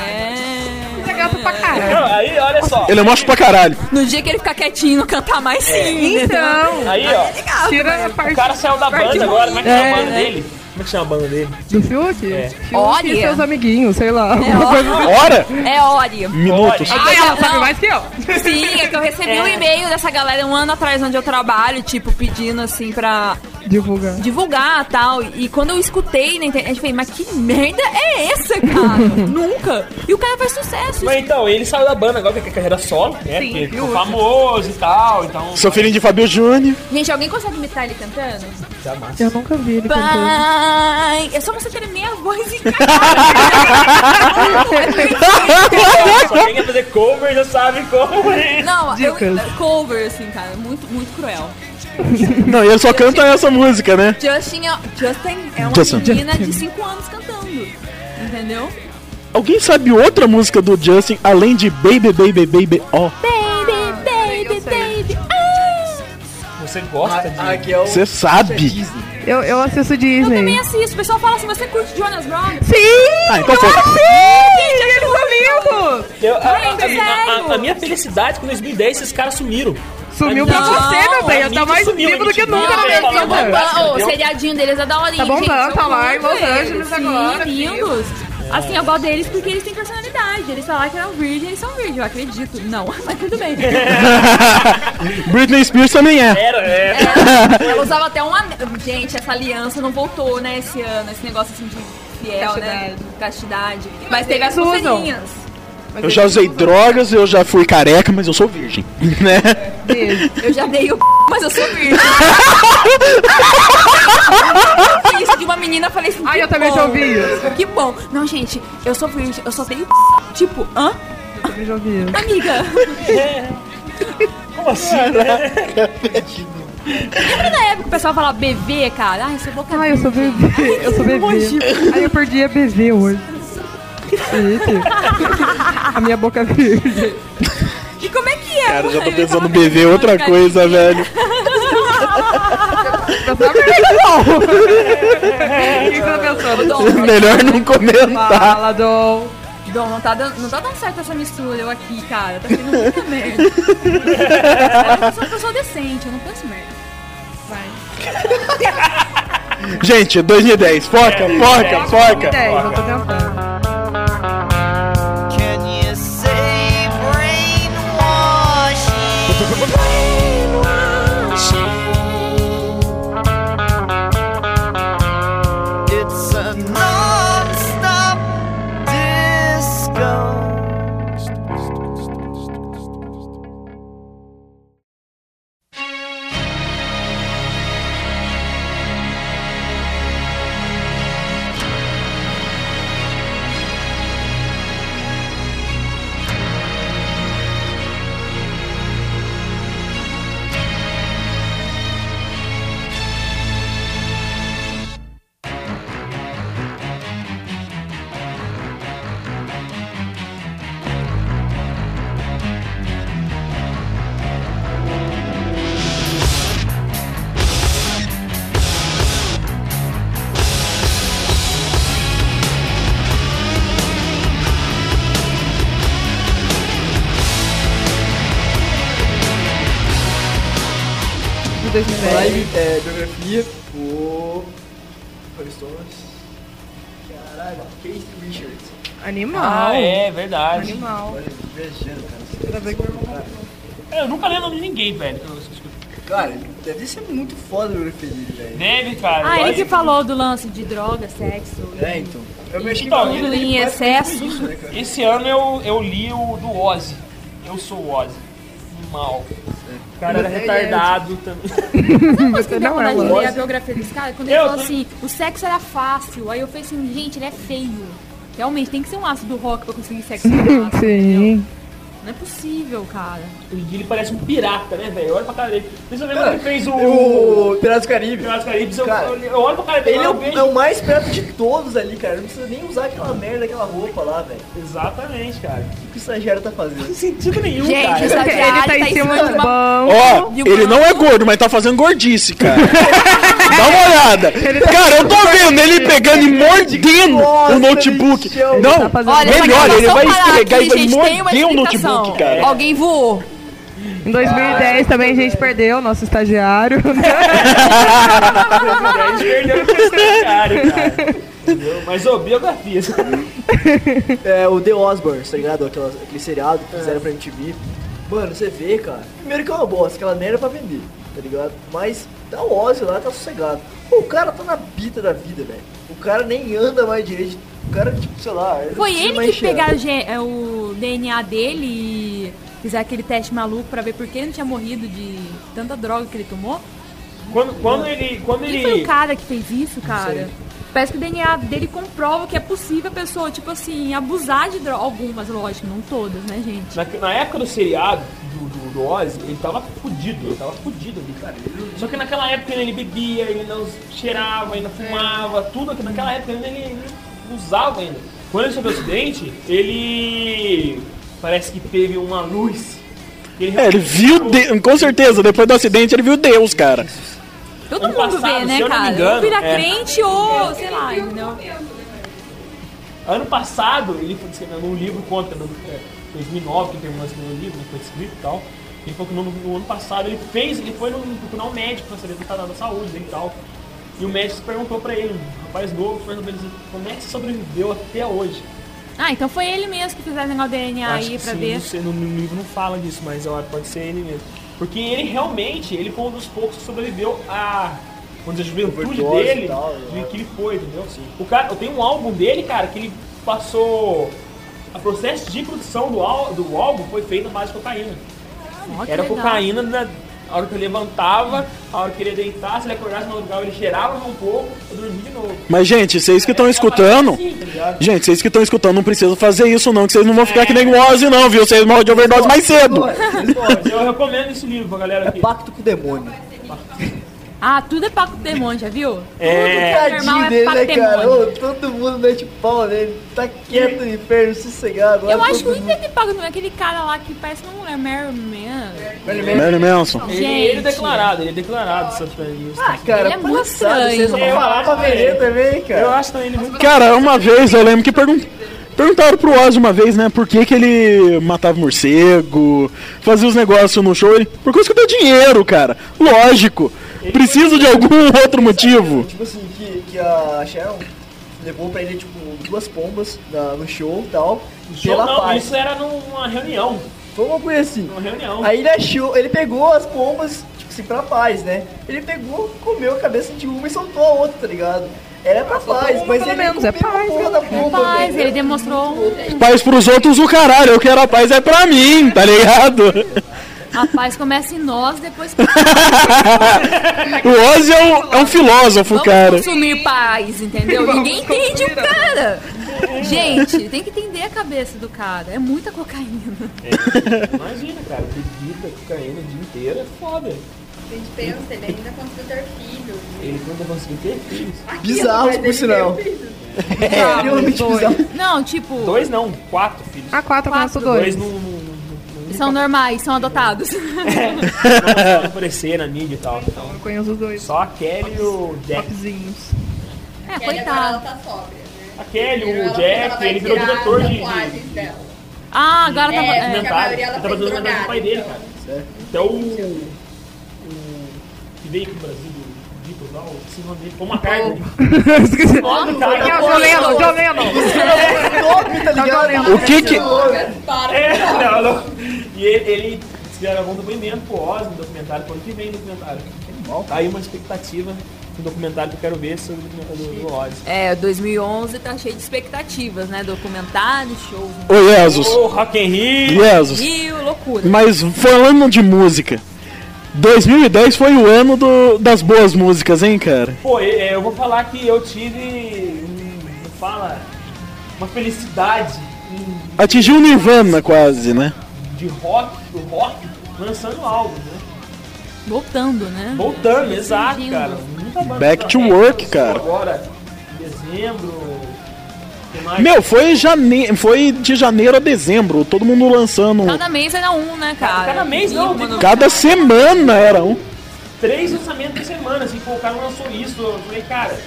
Speaker 5: Ele é gato pra caralho.
Speaker 4: Não, aí, olha só.
Speaker 3: Ele é macho pra caralho.
Speaker 9: No dia que ele ficar quietinho e não cantar mais, sim.
Speaker 5: Então,
Speaker 4: Aí, ó.
Speaker 5: tira a parte.
Speaker 4: O cara saiu da
Speaker 5: parte
Speaker 4: banda agora, como é que é a banda dele? Como é que chama a banda dele?
Speaker 5: Do Fiuk?
Speaker 4: É.
Speaker 5: Fiuk
Speaker 9: Olha.
Speaker 5: e seus amiguinhos, sei lá.
Speaker 9: É,
Speaker 5: assim.
Speaker 3: Hora?
Speaker 9: É Ori.
Speaker 3: Minutos.
Speaker 9: É
Speaker 5: Ah, ela sabe mais que eu.
Speaker 9: Sim, é que eu recebi um e-mail dessa galera um ano atrás onde eu trabalho, tipo, pedindo assim pra
Speaker 5: Divulgar.
Speaker 9: divulgar tal. E quando eu escutei na internet, eu falei, mas que merda é essa, cara? Nunca. E o cara faz sucesso.
Speaker 4: Mas então, ele saiu da banda agora, que é carreira solo, né?
Speaker 9: Sim,
Speaker 4: Porque ficou famoso e tal, então...
Speaker 3: Sou filhinho de Fabio Júnior.
Speaker 9: Gente, alguém consegue imitar ele cantando?
Speaker 4: Jamais.
Speaker 5: Eu nunca vi ele cantando.
Speaker 9: Pai, é só você tremer a voz e
Speaker 4: Só quem quer fazer cover já sabe como é.
Speaker 9: Não, eu, cover, assim, cara, muito, muito cruel.
Speaker 3: Não, e ele só canta essa música, né?
Speaker 9: Justin é, Justin é uma
Speaker 3: Justin.
Speaker 9: menina de 5 anos cantando. Entendeu?
Speaker 3: Alguém sabe outra música do Justin além de Baby, Baby, Baby, ó?
Speaker 9: Baby, baby, baby. Ah.
Speaker 4: Você gosta de...
Speaker 6: Aqui é o.
Speaker 3: Você sabe?
Speaker 5: Eu, eu assisto
Speaker 9: Eu também
Speaker 5: Disney.
Speaker 9: assisto. O pessoal fala assim, você curte Jonas Brothers?
Speaker 5: Sim!
Speaker 3: Ah, então foi.
Speaker 5: Sim! Aqueles amigos!
Speaker 4: Eu, a, a-
Speaker 9: Gente,
Speaker 4: a- a-
Speaker 9: sério?
Speaker 4: a minha felicidade é que em 2010 esses caras sumiram.
Speaker 5: Sumiu pra você, meu bem.
Speaker 4: mim
Speaker 5: tá mais
Speaker 4: sumiu,
Speaker 5: vivo do que nunca na minha vida.
Speaker 9: o seriadinho deles é daorinha,
Speaker 5: Tá bombando, tá lá em Los Angeles
Speaker 9: eles.
Speaker 5: agora,
Speaker 9: Sim, lindos. Assim, eu gosto deles porque eles têm personalidade. Eles falaram que eram virgens, eles são virgens. Eu acredito. Não, mas tudo bem.
Speaker 3: Britney Spears também é.
Speaker 4: Era, é.
Speaker 9: Ela usava até um anel. Gente, essa aliança não voltou, né, esse ano. Esse negócio assim de fiel, né? Castidade. Mas teve as
Speaker 5: Eles
Speaker 9: pulseirinhas.
Speaker 3: Eu já usei drogas, eu já fui careca, mas eu sou virgem, né?
Speaker 9: Eu já dei o c... mas eu sou virgem. Eu isso de uma menina, falei assim.
Speaker 5: Ai, eu também
Speaker 9: bom.
Speaker 5: já ouvi isso.
Speaker 9: Que bom. Não, gente, eu sou virgem, eu só dei o c... Tipo, hã?
Speaker 5: Eu também já ouvi isso.
Speaker 9: Amiga.
Speaker 4: Como assim, né?
Speaker 9: Lembra da época que o pessoal falava BV, cara? Ai, sua boca é
Speaker 5: Ai, eu sou bebê. Eu sou bebê. Ai, eu perdi a bebê hoje. Gente. A minha boca é virgem.
Speaker 9: E como é que é?
Speaker 3: Cara, já tô pensando no BV outra coisa, velho.
Speaker 5: O que você tá pensando?
Speaker 9: Dom,
Speaker 3: Melhor não comentar.
Speaker 5: Fala, Dom.
Speaker 9: Dom, não tá, dando, não tá dando certo essa mistura eu aqui, cara. Tá sendo muita merda. eu sou uma pessoa decente, eu não penso merda. Vai.
Speaker 3: Gente, 2010, foca, foca, foca.
Speaker 5: 10, eu tô tentando.
Speaker 4: Ninguém, velho. que.
Speaker 6: Cara, deve ser muito foda biografia dele, velho.
Speaker 4: Deve, cara.
Speaker 9: Ah, ele que falou do lance de droga, sexo.
Speaker 6: É, então. Eu mexi
Speaker 4: Então,
Speaker 6: com
Speaker 9: Tudo
Speaker 6: ele
Speaker 9: em excesso.
Speaker 6: isso, né?
Speaker 4: Esse ano eu, eu li o do Ozzy. Eu sou o Ozzy. Mal. O cara era
Speaker 6: Ele é
Speaker 4: retardado também.
Speaker 9: Mas que
Speaker 5: Você não
Speaker 9: não
Speaker 5: é
Speaker 9: é ler a biografia desse cara, quando ele
Speaker 4: Eu
Speaker 9: falou assim, o sexo era fácil. Aí eu falei assim, gente, ele é feio. Realmente, tem que ser um aço do rock pra conseguir sexo.
Speaker 5: Sim.
Speaker 9: Não é possível, cara.
Speaker 4: O ele parece um pirata, né, velho? Olha pra cara dele. Principalmente quando ele fez o.
Speaker 6: O Piratas do Caribe.
Speaker 4: Piratas do Caribe. Eu,
Speaker 6: Cara,
Speaker 4: eu olho pra cara dele
Speaker 6: Ele é o, é o mais perto de todos ali, cara. Não precisa nem usar aquela merda, aquela roupa lá, velho.
Speaker 4: Exatamente, cara.
Speaker 6: O que o estagiário tá fazendo?
Speaker 4: Não sentido nenhum,
Speaker 9: Gente,
Speaker 4: cara.
Speaker 9: o estagiário
Speaker 5: Ele tá em cima do banco.
Speaker 3: Ó, ele não é gordo, mas tá fazendo gordice, cara. Dá uma olhada. Cara, eu tô vendo ele pegando e mordendo
Speaker 6: Nossa,
Speaker 3: o notebook. Não,
Speaker 5: tá
Speaker 3: melhor, ele vai esfregar e vai
Speaker 9: gente, tem
Speaker 3: morder o notebook, cara.
Speaker 9: Alguém voou.
Speaker 5: Em 2010 também a gente perdeu o nosso estagiário.
Speaker 4: A gente perdeu pro estagiário, cara. Entendeu? Mas, ô, biografias.
Speaker 6: É, o The Osborns, tá ligado? Aquela, aquele seriado que fizeram pra MTV. Mano, você vê, cara. Primeiro que é uma bosta, aquela merda é pra vender, tá ligado? Mas tá o Ozzy lá, tá sossegado. Pô, o cara tá na bita da vida, velho. O cara nem anda mais direito. O cara, tipo, sei lá.
Speaker 9: Foi ele que pegaram o é, o DNA dele e fizeram aquele teste maluco pra ver por que ele não tinha morrido de tanta droga que ele tomou?
Speaker 4: Quando, quando ele. Quando
Speaker 9: Quem foi
Speaker 4: ele.
Speaker 9: o cara que fez isso, cara? Parece que o DNA dele comprova que é possível a pessoa, tipo assim, abusar de droga. Algumas, lógico, não todas, né, gente?
Speaker 4: Na, na época do seriado do, do, do Ozzy, ele tava fudido, ele tava fudido ali, cara. Só que naquela época ele bebia, ele não cheirava, ainda fumava, tudo naquela época ele, ele usava ainda. Quando ele sofreu o acidente, ele parece que teve uma luz. que
Speaker 3: É, ele viu, de- com certeza, depois do acidente ele viu Deus, cara.
Speaker 9: Todo
Speaker 4: Ano
Speaker 9: mundo
Speaker 4: passado,
Speaker 9: vê, né, cara?
Speaker 4: engano,
Speaker 9: ou vira
Speaker 4: é.
Speaker 9: crente ou, sei lá, entendeu?
Speaker 4: Ano passado, ele foi escrevendo um livro contra, no, é, 2009, que terminou esse meu livro, né, foi escrito e tal. Ele falou que no, no ano passado ele fez, ele foi no, procurar um médico pra saber do estado da saúde dele e tal. E o médico perguntou pra ele, um rapaz novo, perguntou pra ele assim, como é que você sobreviveu até hoje?
Speaker 9: Ah, então foi ele mesmo que fizeram o DNA
Speaker 4: Acho
Speaker 9: aí
Speaker 4: que
Speaker 9: pra
Speaker 4: sim,
Speaker 9: ver.
Speaker 4: Não sei, no, no livro não fala disso, mas eu acho que pode ser ele mesmo. Porque ele realmente, ele foi um dos poucos que sobreviveu vamos dizer, a juventude dele,
Speaker 6: tal,
Speaker 4: de
Speaker 6: né?
Speaker 4: que ele foi, entendeu? O cara, eu tenho um álbum dele, cara, que ele passou. O processo de produção do, do álbum foi feito na base de cocaína.
Speaker 9: Ó, que
Speaker 4: Era
Speaker 9: legal.
Speaker 4: cocaína na a hora que ele levantava, a hora que ele ia deitar, se ele acordasse no lugar, ele cheirava um pouco e dormia de novo.
Speaker 3: Mas, gente, vocês que estão escutando. Gente, vocês que estão escutando não precisam fazer isso, não, que vocês não vão ficar que nem o Ozzy, não, viu? Vocês morrem de overdose mais cedo.
Speaker 4: Mas eu recomendo esse livro pra galera aqui.
Speaker 6: Pacto com o demônio.
Speaker 9: Ah, tudo é pacto do demônio, já viu?
Speaker 4: É.
Speaker 9: Tudo normal
Speaker 6: Tadinho
Speaker 9: é
Speaker 6: dele,
Speaker 9: pacto
Speaker 6: né,
Speaker 9: do
Speaker 6: cara?
Speaker 9: demônio.
Speaker 6: Ô, todo mundo mete pau nele. Tá quieto no inferno, sossegado.
Speaker 9: Eu
Speaker 6: Lá
Speaker 9: acho que o que paga não é aquele cara lá que parece uma mulher, Mary Man.
Speaker 3: Marilyn Manson.
Speaker 4: Ele, ele é declarado, ele é declarado satanista.
Speaker 6: Ah, cara,
Speaker 9: Ele é muito estranho.
Speaker 6: Vocês vão
Speaker 4: Eu
Speaker 6: falar pra vender
Speaker 4: ele-
Speaker 6: também, cara.
Speaker 4: Eu acho também ele muito.
Speaker 3: Cara, uma vez eu lembro que pergun perguntaram pro Ozzy uma vez, né, por que, que ele matava morcego, fazia os negócios no show. Ele, por causa que deu dinheiro, cara. Lógico. Preciso de algum outro motivo.
Speaker 6: Tipo assim, que, que a Sharon levou pra ele, tipo, duas pombas na- no show e tal.
Speaker 4: Show,
Speaker 6: pela
Speaker 4: não,
Speaker 6: paz.
Speaker 4: isso era numa reunião.
Speaker 6: Foi uma coisa assim.
Speaker 4: Numa reunião.
Speaker 6: Aí ele achou, ele pegou as pombas, tipo assim, pra paz, né? Ele pegou, comeu a cabeça de uma e soltou a outra, tá ligado? Era pra paz,
Speaker 5: uma,
Speaker 6: mas
Speaker 5: pelo
Speaker 6: ele
Speaker 5: menos, é paz,
Speaker 6: pomba,
Speaker 9: Paz, ele demonstrou um-
Speaker 3: Paz pros outros o caralho, eu quero a paz é pra mim, tá ligado?
Speaker 9: a paz começa em nós, depois
Speaker 3: O Ozzy é um, é um filósofo,
Speaker 9: vamos
Speaker 3: cara.
Speaker 9: consumir paz, entendeu? Ninguém entende o cara. Gente, tem que entender a cabeça do cara. É muita cocaína.
Speaker 4: Imagina, cara, bebida, cocaína o dia inteiro é foda.
Speaker 10: A gente pensa, ele ainda conseguiu ter filho.
Speaker 4: Ele nunca conseguiu ter filhos.
Speaker 6: Bizarros, por sinal. É, realmente bizarro.
Speaker 9: Não, tipo,
Speaker 4: Dois não, quatro filhos.
Speaker 5: A quatro,
Speaker 9: Quatro.
Speaker 5: dois.
Speaker 4: Dois não, não,
Speaker 9: são normais, são adotados.
Speaker 4: não aparecer na mídia e tal. Então,
Speaker 5: Eu conheço os dois.
Speaker 4: só a Kelly e o Jack.
Speaker 5: Topzinhos.
Speaker 9: É, coitado.
Speaker 10: tá sóbria, né?
Speaker 4: A Kelly, o
Speaker 10: ela
Speaker 4: Jack, ele virou diretor de.
Speaker 10: dela.
Speaker 9: Ah, agora tá.
Speaker 10: É,
Speaker 9: é.
Speaker 10: a maioria ela foi
Speaker 4: fazendo do pai dele,
Speaker 10: então.
Speaker 4: cara. Então o. o veio no Brasil, do Beatles lá, o o nome dele, foi uma carne.
Speaker 5: Esqueci.
Speaker 4: nome do cara.
Speaker 5: Quem é o John Lennon? John Lennon.
Speaker 6: Tá?
Speaker 3: O que que.
Speaker 10: Para,
Speaker 4: É,
Speaker 10: para.
Speaker 4: não, não. E ele, ele gravou um documentamento pro Ozzy, um documentário, pro ano que vem o documentário. Tá aí uma expectativa do documentário que eu quero ver sobre o documentário do, do Ozzy.
Speaker 9: É, 2011 tá cheio de expectativas, né? Documentário, show.
Speaker 3: Ô, Jesus.
Speaker 4: O Rock in Rio.
Speaker 3: Jesus.
Speaker 9: Rio, loucura.
Speaker 3: Mas falando de música, 2010 foi o ano do- das boas músicas, hein, cara?
Speaker 4: Pô, é, eu vou falar que eu tive. fala? Uma felicidade hum,
Speaker 3: Atingiu o Nirvana quase, né?
Speaker 4: de rock, do rock, lançando álbum, né?
Speaker 9: Voltando, né?
Speaker 4: Voltando, exato, cara. Muita banda
Speaker 3: Back to
Speaker 4: lançou
Speaker 3: work, cara.
Speaker 4: Agora, em dezembro.
Speaker 3: Meu, foi, jane... foi de janeiro a dezembro, todo mundo lançando.
Speaker 9: Cada mês era um, né, cara?
Speaker 4: Cada mês não,
Speaker 9: Uma
Speaker 4: tem-
Speaker 9: no-
Speaker 3: Cada semana era um.
Speaker 4: três lançamentos por semana, assim, pô, o cara lançou isso, eu falei, cara,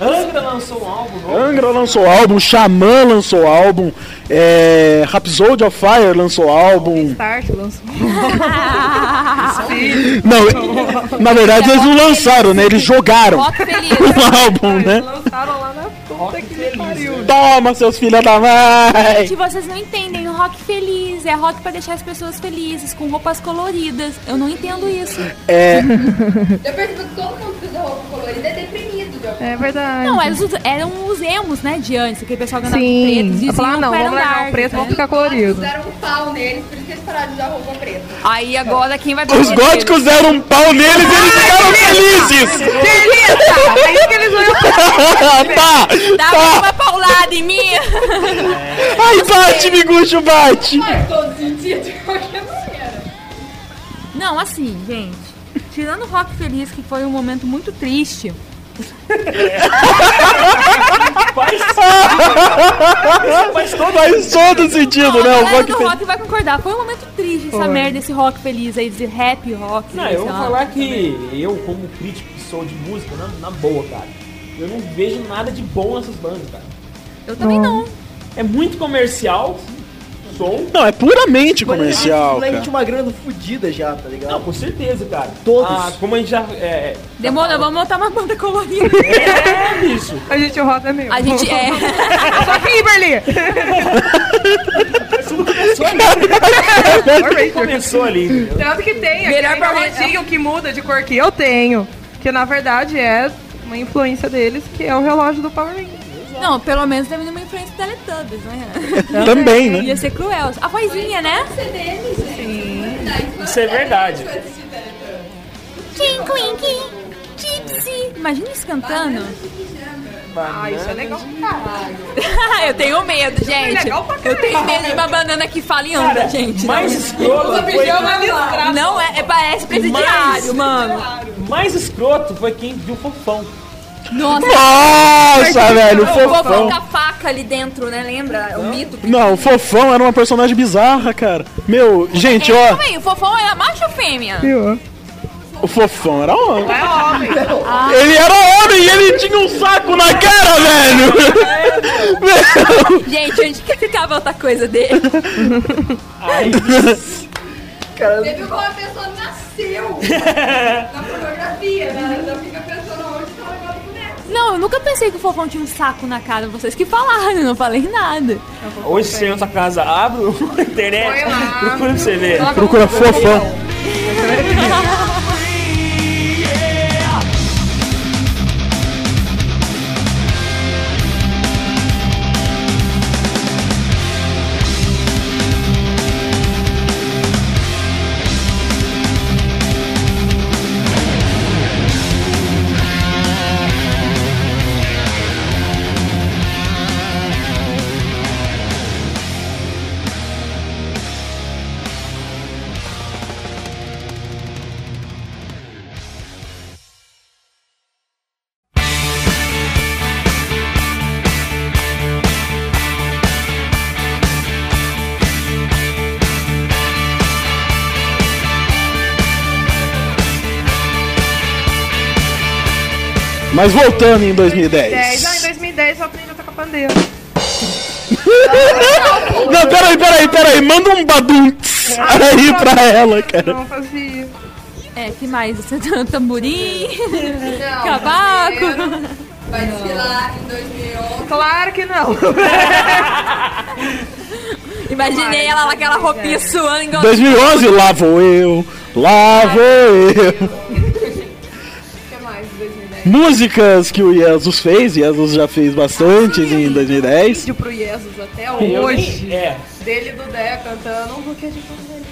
Speaker 4: Angra lançou um álbum novo.
Speaker 3: Angra lançou álbum, Xamã lançou álbum, é, Rhapsody of Fire lançou álbum.
Speaker 5: Start lançou.
Speaker 3: Não, na verdade eles não lançaram, né? Eles jogaram um álbum, né?
Speaker 5: Lançaram lá na puta que pariu.
Speaker 3: Toma, seus filhos da mãe!
Speaker 9: Gente, vocês não entendem. O rock feliz é rock pra deixar as pessoas felizes, com roupas coloridas. Eu não entendo isso.
Speaker 3: É,
Speaker 10: Eu percebo que todo mundo que usa roupa colorida é deprimido.
Speaker 5: É verdade.
Speaker 9: Não, eram os, eram os emos, né, de antes, aquele pessoal que andava com
Speaker 5: Sim. Eu falava, não,
Speaker 9: que
Speaker 5: vamos largar o preto,
Speaker 9: né?
Speaker 5: vamos ficar colorido.
Speaker 10: Fizeram um pau neles, por isso que eles pararam de usar roupa preta.
Speaker 9: Aí agora quem vai
Speaker 3: os góticos deram um pau neles e eles ficaram felizes!
Speaker 5: Delita! É isso que eles vão
Speaker 3: tá,
Speaker 9: Dá
Speaker 3: tá!
Speaker 9: uma paulada em mim.
Speaker 3: Ai, bate, Miguxo, bate!
Speaker 10: Faz todo sentido de qualquer maneira.
Speaker 9: Não, assim, gente. Tirando o rock feliz, que foi um momento muito triste.
Speaker 4: Faz todo
Speaker 3: Faz todo sentido,
Speaker 9: Não,
Speaker 3: né?
Speaker 9: a
Speaker 3: O rock
Speaker 9: do rock vai concordar. Foi um momento triste essa
Speaker 5: Foi.
Speaker 9: merda, esse rock feliz aí, esse rap rock.
Speaker 4: Não, eu vou
Speaker 9: lá.
Speaker 4: falar que eu, como crítico que sou de música, na, na boa, cara, eu não vejo nada de bom nessas bandas, cara.
Speaker 9: Eu também não.
Speaker 4: É muito comercial, som.
Speaker 3: Não, é puramente comercial,
Speaker 6: Mas a gente uma grana fodida já, tá ligado?
Speaker 4: Não, com certeza, cara.
Speaker 6: Todos.
Speaker 4: Ah, como a gente já. É,
Speaker 9: Demora, vamos montar uma banda colorida.
Speaker 4: é bicho.
Speaker 5: A gente roda é meu.
Speaker 9: A gente é.
Speaker 5: Só Kimberly!
Speaker 4: Tudo começou ali. Tudo começou ali, entendeu?
Speaker 5: Tanto que tem
Speaker 9: Melhor
Speaker 5: aquele
Speaker 9: pra-
Speaker 5: rodinho que muda de cor que eu tenho. Que na verdade é uma influência deles, que é o relógio do Power Ranger.
Speaker 9: Não, pelo menos teve uma influência do Teletubbies, né?
Speaker 3: Também, né?
Speaker 9: Ia ser cruel. A vozinha, né?
Speaker 4: Isso é verdade.
Speaker 9: Gypsy. Imagina isso cantando.
Speaker 5: Ah, isso é legal pra caralho.
Speaker 9: eu tenho medo, gente.
Speaker 5: legal pra
Speaker 9: Eu tenho medo de uma banana que fala em anda, gente.
Speaker 4: Mais escroto foi,
Speaker 9: Não, não é, é- parece presidiário, mano.
Speaker 4: mais escroto foi quem viu fofão.
Speaker 9: Nossa,
Speaker 3: Nossa, velho, o
Speaker 9: o fofão
Speaker 3: fofão.
Speaker 9: com a faca ali dentro, né? Lembra? O mito.
Speaker 3: Não, o fofão era uma personagem bizarra, cara. Meu, gente,
Speaker 9: É,
Speaker 3: ó,
Speaker 9: aí, o fofão era macho ou fêmea?
Speaker 5: Viu?
Speaker 3: o fofão era homem.
Speaker 5: É homem.
Speaker 3: Ele era homem e ele tinha um saco na cara, velho! Meu,
Speaker 9: Gente, onde que ficava outra coisa dele?
Speaker 6: Cara,
Speaker 10: Teve como a pessoa nasceu na fotografia, né? Então fica pensando onde que ela bota o boneco.
Speaker 9: Não, eu nunca pensei que o fofão tinha um saco na cara. Vocês que falaram, eu não falei nada.
Speaker 4: Hoje você entra na casa, abre a internet, procura pra você ver.
Speaker 3: Procura fofão. Mas voltando em 2010.
Speaker 5: 10. Ah, em 2010 eu aprendi a tocar pandeiro.
Speaker 3: Não, peraí, peraí, peraí. Manda um badum aí pra ela, cara.
Speaker 5: Não fazia.
Speaker 9: É, que mais? Você tem um tamborim,
Speaker 10: Não,
Speaker 9: cavaco.
Speaker 10: Vai desfilar em 2011.
Speaker 5: Claro que não.
Speaker 9: Imaginei ela lá, aquela roupinha suando, igual
Speaker 3: 2011, lá vou eu, lá vou eu. Músicas que o Jesus fez, Jesus já fez bastantes em 2010.
Speaker 5: Vídeo pro Jesus até
Speaker 4: Eu
Speaker 5: hoje.
Speaker 4: nem- É,
Speaker 5: Dele e do Dé cantando um buquê de pandeiro.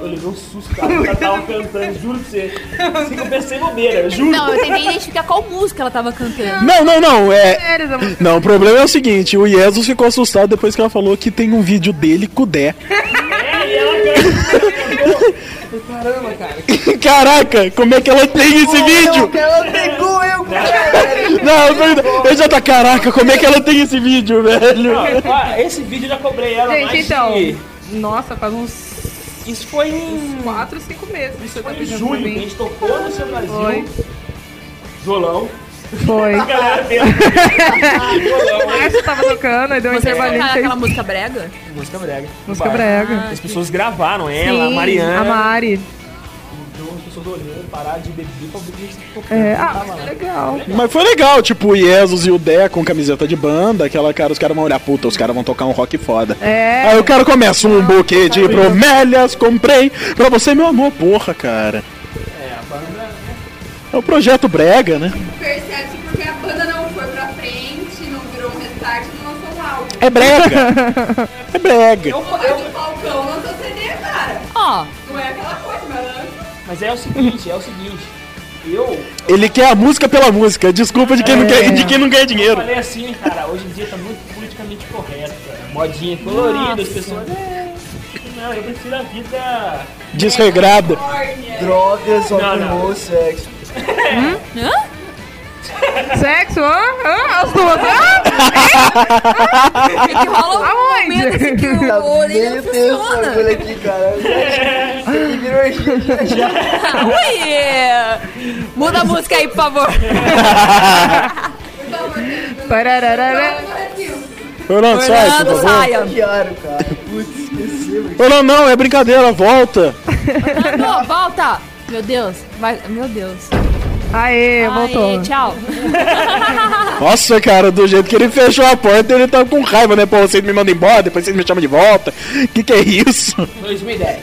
Speaker 4: eu levei um susto, cara. Ela tava cantando, juro pra você. Assim que eu pensei bobeira, juro.
Speaker 9: Não, eu tentei identificar qual música ela tava cantando.
Speaker 3: Não, não, não, é... Não, o problema é o seguinte, o Jesus ficou assustado depois que ela falou que tem um vídeo dele com o Dé.
Speaker 4: É, e ela cantou. Caramba, cara.
Speaker 3: Caraca, como é que ela tem esse vídeo?
Speaker 6: ela pegou eu, cara.
Speaker 3: Não, eu já tá, caraca, como é que ela tem esse vídeo, velho?
Speaker 4: Não, ó, esse vídeo eu já cobrei ela
Speaker 5: Gente,
Speaker 4: mais
Speaker 5: então.
Speaker 4: de...
Speaker 5: Nossa, faz uns
Speaker 4: Isso foi em...
Speaker 5: 4, 5 meses. que Você tá
Speaker 4: Foi em que a gente tocou no seu Brasil.
Speaker 5: Foi.
Speaker 4: Violão.
Speaker 5: Foi.
Speaker 4: A galera
Speaker 5: Márcio tava tocando, aí deu um
Speaker 9: Você
Speaker 5: intervalinho. fez-
Speaker 9: aquela música brega?
Speaker 4: música brega.
Speaker 5: Música brega.
Speaker 4: As pessoas gravaram ela,
Speaker 5: Sim,
Speaker 4: a Mariana.
Speaker 5: A Mari.
Speaker 4: Então as pessoas olhando, pararam de beber pra ver que tá tocando.
Speaker 5: É, ah,
Speaker 4: Tava
Speaker 5: mas legal.
Speaker 3: Mas foi legal, tipo, o Iesus e o Dé com camiseta de banda, aquela cara, os caras vão olhar, puta, os caras vão tocar um rock foda.
Speaker 5: É.
Speaker 3: Aí o cara começa um buquê de bromélias, comprei pra você, meu amor, porra, cara.
Speaker 4: É, a banda.
Speaker 3: É o projeto Brega, né?
Speaker 10: Percebe-se porque a banda não foi pra frente, não virou um restart, não lançou um álbum.
Speaker 3: É brega. É brega.
Speaker 10: Mas o Falcão lançou CD, cara.
Speaker 9: Ó,
Speaker 10: Não é aquela coisa, mas...
Speaker 4: Mas é o seguinte, é o seguinte. Eu.
Speaker 3: Ele quer a música pela música, desculpa de quem, não, quer, de quem não ganha
Speaker 4: Eu
Speaker 3: dinheiro.
Speaker 4: falei assim, cara, hoje em dia tá muito politicamente correto, cara. Modinha colorida, as pessoas. É, não, eu prefiro a vida.
Speaker 3: Desregrada.
Speaker 6: Drogas,
Speaker 4: Não,
Speaker 6: roll, sexo.
Speaker 9: hã?
Speaker 5: Sexo? Hã? Hã? As duas? Hã?
Speaker 9: É que rola um
Speaker 5: Aonde?
Speaker 9: momento assim que o orelha
Speaker 6: Meu Deus,
Speaker 9: funciona.
Speaker 6: aqui, cara. Virou já.
Speaker 9: Ui! Muda a música aí, por favor.
Speaker 5: Parararara.
Speaker 3: Orlando, sai, por
Speaker 9: Fernando,
Speaker 3: favor.
Speaker 9: saia.
Speaker 6: Chiaro, cara. Putz, esqueceu.
Speaker 3: Orlando, não, é brincadeira, volta.
Speaker 9: Não, volta. Meu Deus. Vai, meu Deus.
Speaker 5: Aê, voltou.
Speaker 9: Aê, tchau.
Speaker 3: Nossa, cara, do jeito que ele fechou a porta, ele tá com raiva, né? Pô, vocês me mandam embora, depois vocês me chamam de volta. Que que é isso?
Speaker 4: 2010.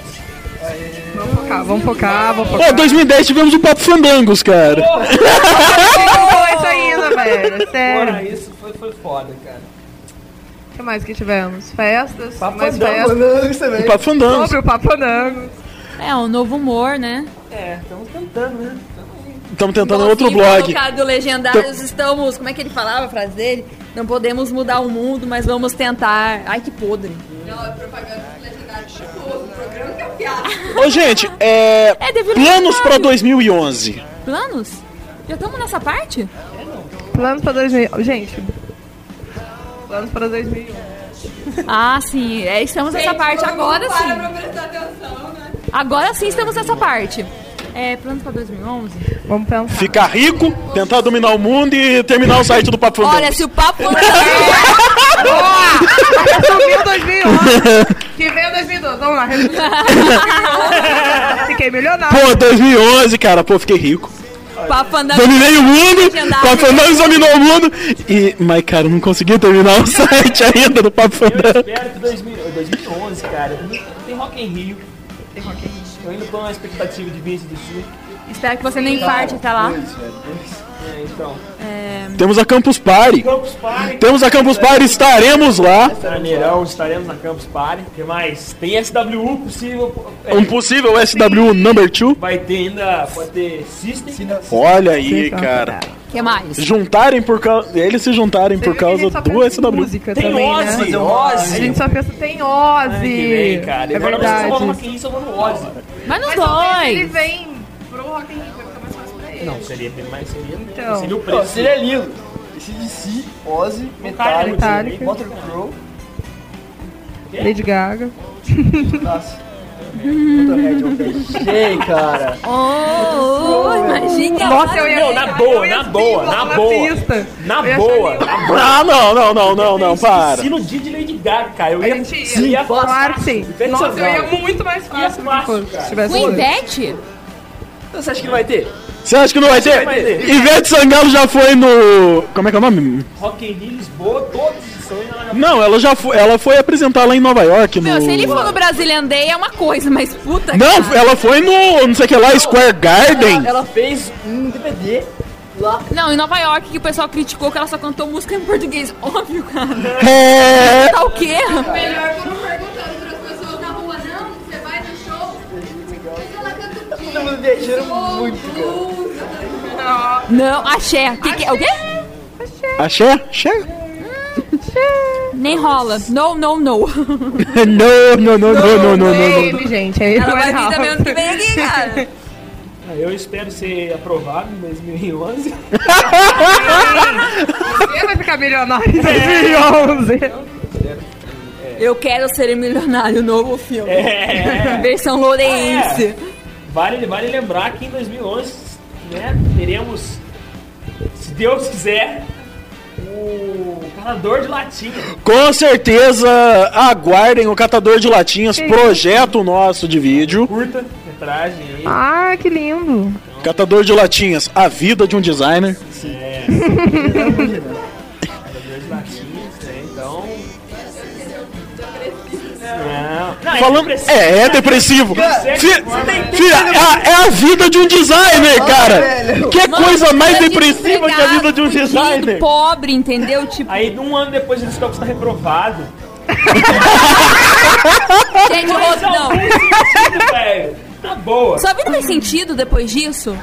Speaker 5: Vamos focar, vamos focar, vamos focar.
Speaker 3: Pô, 2010 tivemos o Papo Fandangos, cara.
Speaker 5: Não foi isso ainda, velho. Sério.
Speaker 4: isso, foi, foi foda, cara.
Speaker 5: O que mais que tivemos? Festas?
Speaker 4: Papo
Speaker 5: mais
Speaker 4: Fandango,
Speaker 5: festas.
Speaker 6: Também.
Speaker 3: O Papo Fandangos.
Speaker 5: Sobre o Papo Fandango.
Speaker 9: É, um novo humor, né?
Speaker 4: É, estamos tentando, né?
Speaker 3: Estamos tentando
Speaker 9: Igual
Speaker 3: outro blog.
Speaker 9: colocado do Legendários, estamos... Como é que ele falava a frase dele? Não podemos mudar o mundo, mas vamos tentar. Ai, que podre.
Speaker 10: Não, é propaganda do legendário famoso. O programa que é.
Speaker 3: Ô, gente, é.
Speaker 9: É, devido
Speaker 3: Planos pra 2011.
Speaker 9: Planos? Já estamos nessa parte?
Speaker 5: Planos pra 2000. Gente. Planos para 2001.
Speaker 9: Ah, sim. É, estamos nessa
Speaker 10: Gente,
Speaker 9: parte
Speaker 10: todo mundo
Speaker 9: agora
Speaker 10: para
Speaker 9: sim.
Speaker 10: pra prestar atenção, né?
Speaker 9: Agora sim estamos nessa parte. É, planos pra 2011?
Speaker 5: Vamos pensar.
Speaker 3: Ficar rico, tentar dominar o mundo e terminar o site do Papo
Speaker 9: Olha,
Speaker 3: Fandangos.
Speaker 9: se o papo
Speaker 5: Boa! Resumiu 2011. Que veio 2012. Vamos lá, resumiu. 2011. Fiquei milionário.
Speaker 3: Pô, 2011, cara, pô, fiquei rico.
Speaker 9: papo andando.
Speaker 3: Dominei o mundo. Papo Fandangos dominou o mundo. E, mas, cara, eu não consegui terminar o site ainda do Papo
Speaker 4: Eu
Speaker 3: Fandangos.
Speaker 4: espero que 2000, 2011, cara, tem Rock em Rio. Rio. Eu ainda tô na expectativa de vir esse do Sul.
Speaker 9: Espero que você nem infarte até lá.
Speaker 4: É, então.
Speaker 3: Temos a Campus Party.
Speaker 4: Campus Party.
Speaker 3: Temos a Campus Party, estaremos lá.
Speaker 4: Estaremos na Campus Party. O que mais? Tem SWU possível. é,
Speaker 3: Um possível SW number 2.
Speaker 4: Vai ter ainda, pode ter System.
Speaker 3: Olha aí, cara.
Speaker 9: O que mais?
Speaker 3: Juntarem por causa. Eles se juntarem por causa do SW.
Speaker 5: Música
Speaker 4: Tem
Speaker 5: também,
Speaker 4: Ozzy,
Speaker 5: né?
Speaker 4: Ozzy.
Speaker 5: A gente só pensa, tem Ozzy.
Speaker 4: Vem, cara.
Speaker 5: É
Speaker 4: Agora vocês
Speaker 5: verdade.
Speaker 4: só vão no Ozzy.
Speaker 9: Mas nos
Speaker 5: Mas talvez ele
Speaker 9: dois.
Speaker 5: vem pro Rock in
Speaker 4: Não, seria bem mais. Seria,
Speaker 5: Então.
Speaker 4: seria o
Speaker 6: Ó,
Speaker 4: preço.
Speaker 6: seria lindo. Esse DC, Ozzy, Metallica,
Speaker 5: Metallica.
Speaker 6: Motor Crow.
Speaker 5: Lady Gaga.
Speaker 6: Nossa. Motorhead, Motorhead. Cheio, cara.
Speaker 9: Oh, oh, imagina.
Speaker 5: Nossa, eu ia
Speaker 4: Não, na boa, na boa, na boa.
Speaker 5: pista.
Speaker 4: Na
Speaker 5: Eu ia
Speaker 4: boa,
Speaker 5: achar
Speaker 4: na boa.
Speaker 3: Ah, não, não, não, não, não, para.
Speaker 4: Se no dia de Lady Gaga, cara, eu
Speaker 5: A
Speaker 4: ia.
Speaker 5: gente ia.
Speaker 4: Sim, ia
Speaker 5: Claro que sim. Nossa, eu ia muito mais fácil que
Speaker 4: fácil,
Speaker 5: fosse,
Speaker 4: cara.
Speaker 5: se tivesse
Speaker 9: Com. Ivete?
Speaker 6: Então você acha que não vai ter?
Speaker 3: Você acha que não vai ter?
Speaker 4: Vai ter.
Speaker 3: Ivete Sangalo já foi no. Como é que é o nome?
Speaker 4: Rock in Rio, Lisboa, todos
Speaker 3: Não, ela já foi. Ela foi apresentar lá em Nova York. No...
Speaker 9: Se ele for no Brazilian Day é uma coisa, mas puta
Speaker 3: Não,
Speaker 9: cara.
Speaker 3: ela foi no. Não sei o que lá, Square Garden.
Speaker 6: Ela, ela fez um DVD lá.
Speaker 9: Não, em Nova York que o pessoal criticou que ela só cantou música em português. Óbvio, cara.
Speaker 3: É.
Speaker 9: Tá o quê?
Speaker 10: Melhor perguntando
Speaker 6: Todo mundo viajando muito, cara.
Speaker 9: Não, axé. Que que, o quê?
Speaker 3: Axé? Axé?
Speaker 9: Nem rola. No, no, no.
Speaker 3: Não, não, não, não, não, não,
Speaker 5: É
Speaker 3: não.
Speaker 5: ele, gente. É ele.
Speaker 9: Ela vai vir também ano que vem aqui, cara.
Speaker 4: Ah, Eu espero ser aprovado em 2011.
Speaker 5: Você vai ficar milionário em 2011.
Speaker 9: Eu quero ser milionário, novo filme.
Speaker 4: É.
Speaker 9: Versão lourense.
Speaker 4: Vale, vale lembrar que em 2011, né, teremos, se Deus quiser, o catador de latinha.
Speaker 3: Com certeza, aguardem o Catador de Latinhas, projeto nosso de vídeo.
Speaker 4: Curta, metragem aí.
Speaker 5: Ah, que lindo.
Speaker 3: Catador de Latinhas, a vida de um designer.
Speaker 4: É. Não, não,
Speaker 3: Falando, é, é depressivo.
Speaker 4: Cara,
Speaker 3: é a, é a vida de um designer, cara. Que
Speaker 9: Mano,
Speaker 3: coisa mais depressiva que a vida de um designer.
Speaker 9: Pobre, entendeu? Tipo,
Speaker 4: Aí, um ano depois, eles ficam que você tá reprovado.
Speaker 9: gente, não.
Speaker 4: sentido. Tá boa.
Speaker 9: Sua vida fez sentido depois disso?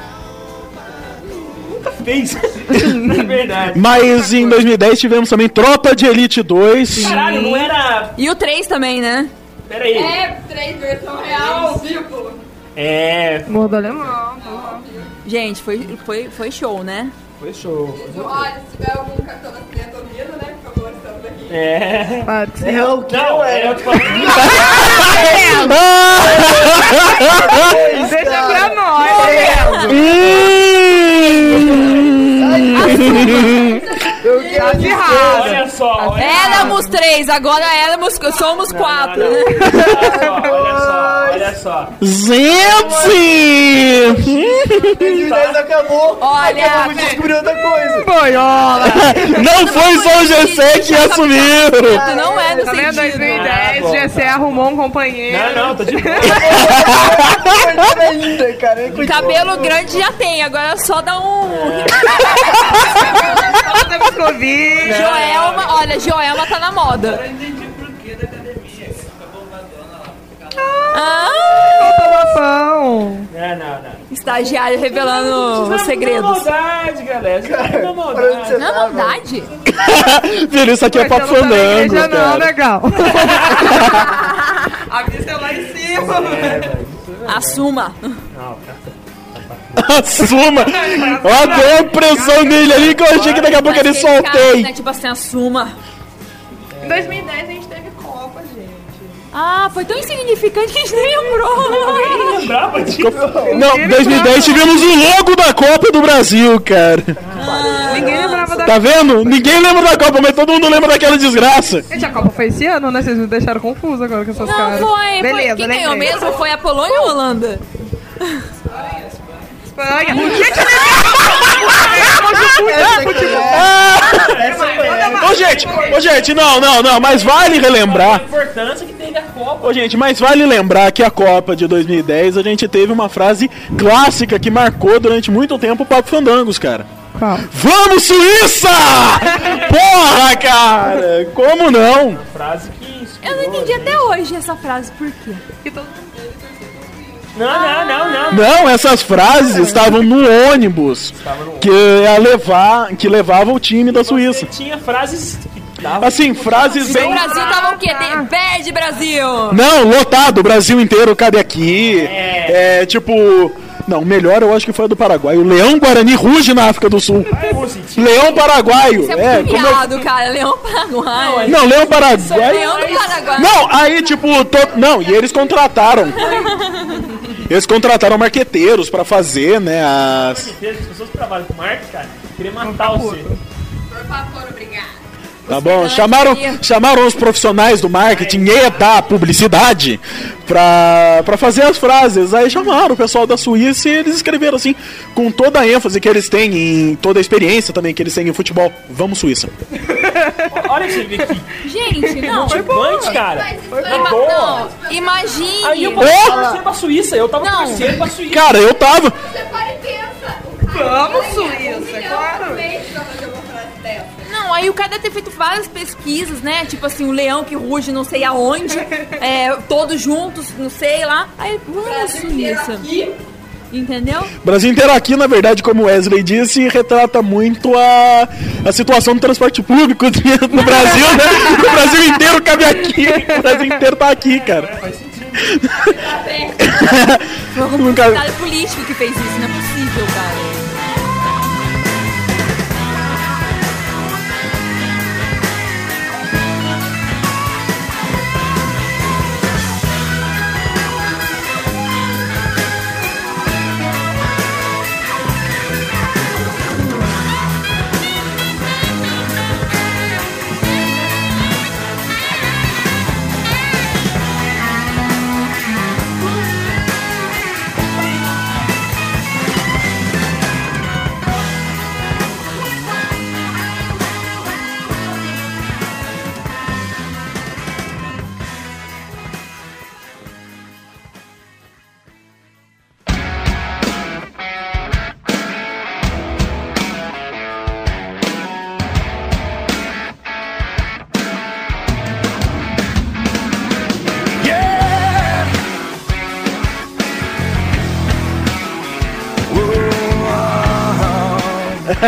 Speaker 4: Nunca fez. é verdade.
Speaker 3: Mas em 2010 tivemos também Tropa de Elite 2.
Speaker 4: Caralho, não era.
Speaker 9: E o 3 também, né?
Speaker 4: Pera aí.
Speaker 10: É, três versão real, vivo.
Speaker 4: É.
Speaker 5: Morro do Alemão. tá
Speaker 9: Gente, foi, foi, foi show, né?
Speaker 4: Foi show.
Speaker 10: Olha, se tiver algum cartão da criança ouvindo, né? Por favor, estamos aqui.
Speaker 4: É.
Speaker 5: Claro que.
Speaker 6: É o que
Speaker 4: Não, é.
Speaker 5: Deixa pra nós.
Speaker 6: Eu quero
Speaker 5: Tá acirrado.
Speaker 4: Olha só, olha
Speaker 9: Éramos três, agora éramos, somos quatro,
Speaker 4: não,
Speaker 9: né?
Speaker 4: só, olha só, olha só.
Speaker 3: Gente!
Speaker 6: 2010 acabou.
Speaker 9: Olha,
Speaker 6: Acabamos de descobrir outra coisa.
Speaker 5: Boiola.
Speaker 3: Não foi só o Gessé que assumiu.
Speaker 9: Não é do
Speaker 5: Tá vendo?
Speaker 9: sentido.
Speaker 5: 2010,
Speaker 4: Ah,
Speaker 5: GC arrumou um companheiro.
Speaker 4: Não, não, tô de boa.
Speaker 6: É linda, cara. É
Speaker 9: Cabelo grande já tem, agora é só dá um.
Speaker 5: Temos Covid.
Speaker 9: Joelma, olha, Joelma tá na moda. Ah,
Speaker 5: Pão.
Speaker 4: Não, não, não.
Speaker 9: estagiário revelando os
Speaker 4: Na
Speaker 9: segredos.
Speaker 4: maldade, galera. Tá na maldade.
Speaker 9: Na
Speaker 6: tá,
Speaker 9: maldade?
Speaker 3: Filho, isso aqui é papo fandango,
Speaker 5: igreja não,
Speaker 3: cara.
Speaker 5: legal. A missa é lá em cima.
Speaker 9: Assuma.
Speaker 4: Não, cara.
Speaker 3: Assuma! Ó, deu uma pressão nele ali que eu achei que daqui a pouco ele soltei.
Speaker 9: né, tipo assim, assuma.
Speaker 5: Em 2010 a gente teve Copa, gente.
Speaker 9: Ah, foi tão insignificante que a gente nem lembrou.
Speaker 4: Lembrava disso?
Speaker 3: Não, 2010 tivemos o logo da Copa do Brasil, cara.
Speaker 5: Ninguém lembrava da
Speaker 3: Tá vendo? Ninguém lembra da Copa, mas todo mundo lembra daquela desgraça.
Speaker 5: Gente, a Copa foi esse ano, né? Vocês me deixaram confuso agora com essas
Speaker 9: Não,
Speaker 5: caras.
Speaker 9: foi.
Speaker 5: Beleza,
Speaker 9: foi. Quem ganhou
Speaker 5: lembrei.
Speaker 9: mesmo foi a Polônia ou a Holanda?
Speaker 5: Espanha. Gente,
Speaker 3: Ô, gente, ô, gente, não, não, não, mas vale
Speaker 4: A
Speaker 3: relembrar.
Speaker 4: importância que teve a Copa.
Speaker 3: Ô, gente, mas vale lembrar que a Copa de 2010 a gente teve uma frase clássica que marcou durante muito tempo o Papo Fandangos, cara.
Speaker 5: Qual?
Speaker 3: Vamos, Suíça! Porra, cara! Como não?
Speaker 4: Frase que.
Speaker 9: Eu não entendi até hoje essa frase, por quê?
Speaker 4: Não, não, não, não.
Speaker 3: Não, essas frases estavam no ônibus que ia levar, que levava o time da Suíça.
Speaker 4: Tinha frases.
Speaker 3: Assim, frases
Speaker 9: O
Speaker 3: bem.
Speaker 9: Brasil tava o quê? De... Brasil!
Speaker 3: Não, lotado, o Brasil inteiro cabe aqui. É, tipo. Não, o melhor eu acho que foi a do Paraguai. O Leão Guarani ruge na África do Sul. Leão Paraguaio.
Speaker 9: Isso é
Speaker 3: É, é-
Speaker 9: viado, cara. Leão Paraguai.
Speaker 3: Não, Leão Paraguai.
Speaker 9: Leão do Paraguai.
Speaker 3: Não, aí tipo, to- não, e eles contrataram. Eles contrataram marqueteiros pra fazer, né, as
Speaker 4: As pessoas que trabalham com marketing, cara, queriam matar você.
Speaker 10: Por favor.
Speaker 3: Tá bom, chamaram, chamaram os profissionais do marketing e da publicidade pra, pra fazer as frases. Aí chamaram o pessoal da Suíça e eles escreveram assim, com toda a ênfase que eles têm, em toda a experiência também que eles têm em futebol. Vamos, Suíça.
Speaker 4: Olha que.
Speaker 9: Gente, não.
Speaker 4: Motivante, cara. Foi
Speaker 9: não, imagine.
Speaker 4: Aí eu tava torcendo pra Suíça, eu tava
Speaker 9: Não.
Speaker 4: torcendo pra Suíça.
Speaker 3: Cara, eu tava.
Speaker 10: Você para e pensa.
Speaker 5: Vamos, Suíça, claro.
Speaker 9: Aí o cara deve ter feito várias pesquisas, né? Tipo assim, o leão que ruge não sei aonde, é, todos juntos, não sei lá. Aí, vamos,
Speaker 10: Brasil inteiro
Speaker 9: Suíça.
Speaker 10: aqui.
Speaker 9: Entendeu?
Speaker 3: O Brasil inteiro aqui, na verdade, como o Wesley disse, retrata muito a, a situação do transporte público no Brasil, né? O Brasil inteiro cabe aqui. O Brasil inteiro tá aqui, cara.
Speaker 9: Foi algum
Speaker 3: Nunca-
Speaker 9: político que fez isso, não é possível, cara.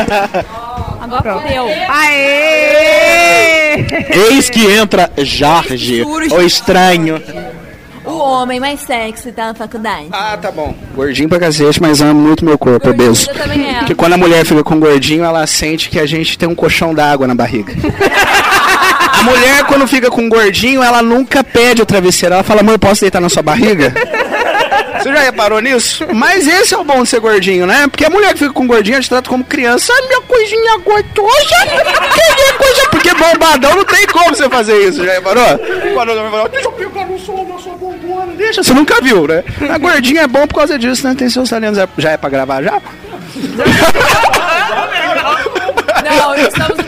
Speaker 9: Agora fodeu.
Speaker 5: Aê!
Speaker 3: Eis que entra Jorge, o estranho.
Speaker 9: O homem mais sexy tá na faculdade.
Speaker 11: Ah, tá bom. Gordinho pra cacete, mas amo muito meu corpo, obeso.
Speaker 9: eu também é.
Speaker 11: Porque quando a mulher fica com gordinho, ela sente que a gente tem um colchão d'água na barriga. A mulher, quando fica com gordinho, ela nunca pede o travesseiro. Ela fala, amor, posso deitar na sua barriga? Você já reparou nisso? Mas esse é o bom de ser gordinho, né? Porque a mulher que fica com gordinho, a gente trata como criança. Ai, minha coisinha gostosa. Que coisa... Porque bombadão não tem como você fazer isso, já reparou? Quando eu falo, deixa eu pegar no sol da sua bombona. Deixa, você nunca viu, né? A gordinha é bom por causa disso, né? Tem seus talentos. Já é pra gravar já?
Speaker 9: Não, estamos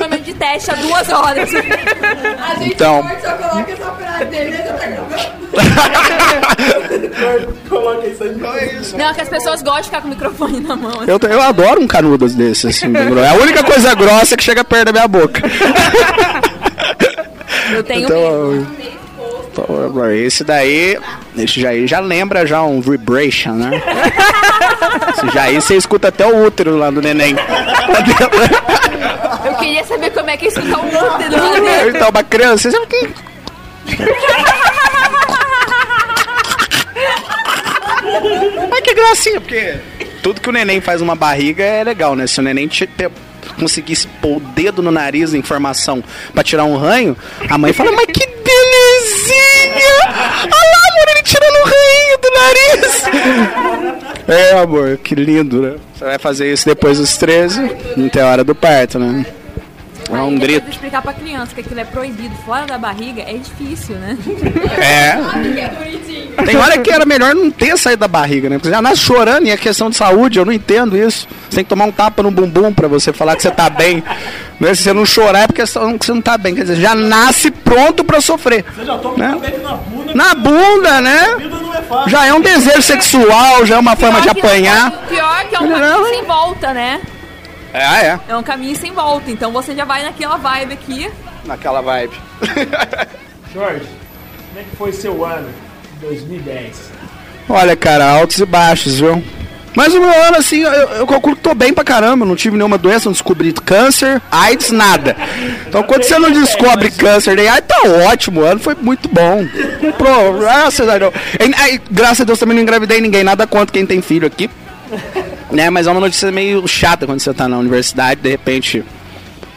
Speaker 9: teste há duas horas.
Speaker 10: A gente
Speaker 11: Então.
Speaker 10: só coloca essa frase dele, né? Já tá?
Speaker 12: Coloca isso aí.
Speaker 11: Então é isso.
Speaker 9: Não, que as pessoas gostam de ficar com o microfone na mão.
Speaker 11: Eu, eu adoro um canudos desse, assim. É a única coisa grossa que chega perto da minha boca.
Speaker 9: Eu tenho
Speaker 11: Então,
Speaker 9: medo.
Speaker 11: Então, esse daí, esse já já lembra já um vibration, né? Esse já aí você escuta até o útero lá do neném.
Speaker 9: Eu queria saber como é que é escutar um útero lá dentro.
Speaker 11: Então, uma criança, você sabe que... Ai, que gracinha, porque tudo que o neném faz numa barriga é legal, né? Se o neném te- te- conseguisse pôr o dedo no nariz, informação, pra tirar um ranho, a mãe fala, mas que belezinha! Olha lá, amor, ele tirando o ranho do nariz! É, amor, que lindo, né? Você vai fazer isso depois dos 13, não tem hora do parto, né? É um grito.
Speaker 9: explicar pra criança que aquilo é proibido fora da barriga, é difícil, né?
Speaker 11: É. Tem hora que era melhor não ter saído da barriga, né? Porque você já nasce chorando e é questão de saúde, eu não entendo isso. Você tem que tomar um tapa no bumbum pra você falar que você tá bem. Né? Se você não chorar é porque você não tá bem. Quer dizer, já nasce pronto pra sofrer.
Speaker 12: Você já toma
Speaker 11: Né?
Speaker 12: um na bunda.
Speaker 11: Na bunda, né?
Speaker 12: É.
Speaker 11: Já é um desejo sexual, já é uma forma de apanhar.
Speaker 9: Pior que é um caminho sem volta, né?
Speaker 11: É, ah, é.
Speaker 9: É um caminho sem volta. Então você já vai naquela vibe aqui.
Speaker 11: Naquela vibe.
Speaker 4: Jorge, como é que foi seu ano de 2010?
Speaker 11: Olha, cara, altos e baixos, viu? Mas o meu ano, assim, eu, eu calculo que tô bem pra caramba. Não tive nenhuma doença, não descobri câncer, AIDS, nada. Então, quando você não descobre câncer nem AIDS, tá ótimo. O ano foi muito bom. Pro, graças a Deus. E, aí, graças a Deus também não engravidei ninguém. Nada contra quem tem filho aqui. Né, mas é uma notícia meio chata quando você tá na universidade, de repente.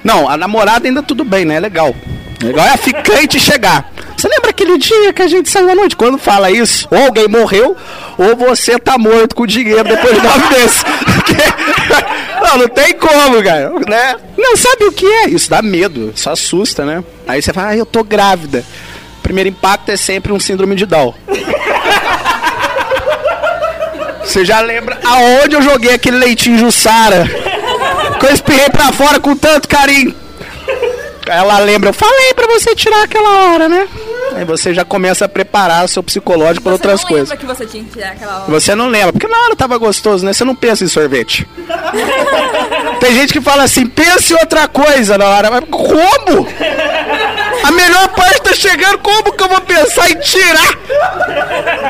Speaker 11: Não, a namorada ainda tudo bem, né? É legal. Legal é a ficante chegar. Você lembra aquele dia que a gente saiu à noite? Quando fala isso, ou alguém morreu, ou você tá morto com dinheiro depois de nove meses. não, não tem como, cara. Né? Não sabe o que é. Isso dá medo, isso assusta, né? Aí você fala, ah, eu tô grávida. Primeiro impacto é sempre um síndrome de Down. Você já lembra aonde eu joguei aquele leitinho Jussara? Que eu espirrei pra fora com tanto carinho. Ela lembra, eu falei pra você tirar aquela hora, né? Aí você já começa a preparar o seu psicológico para outras
Speaker 9: não
Speaker 11: coisas.
Speaker 9: lembra que você tinha que tirar aquela hora.
Speaker 11: Você não lembra, porque na hora tava gostoso, né? Você não pensa em sorvete. Tem gente que fala assim, pense em outra coisa na hora. Mas como? A melhor parte tá chegando, como que eu vou pensar em tirar?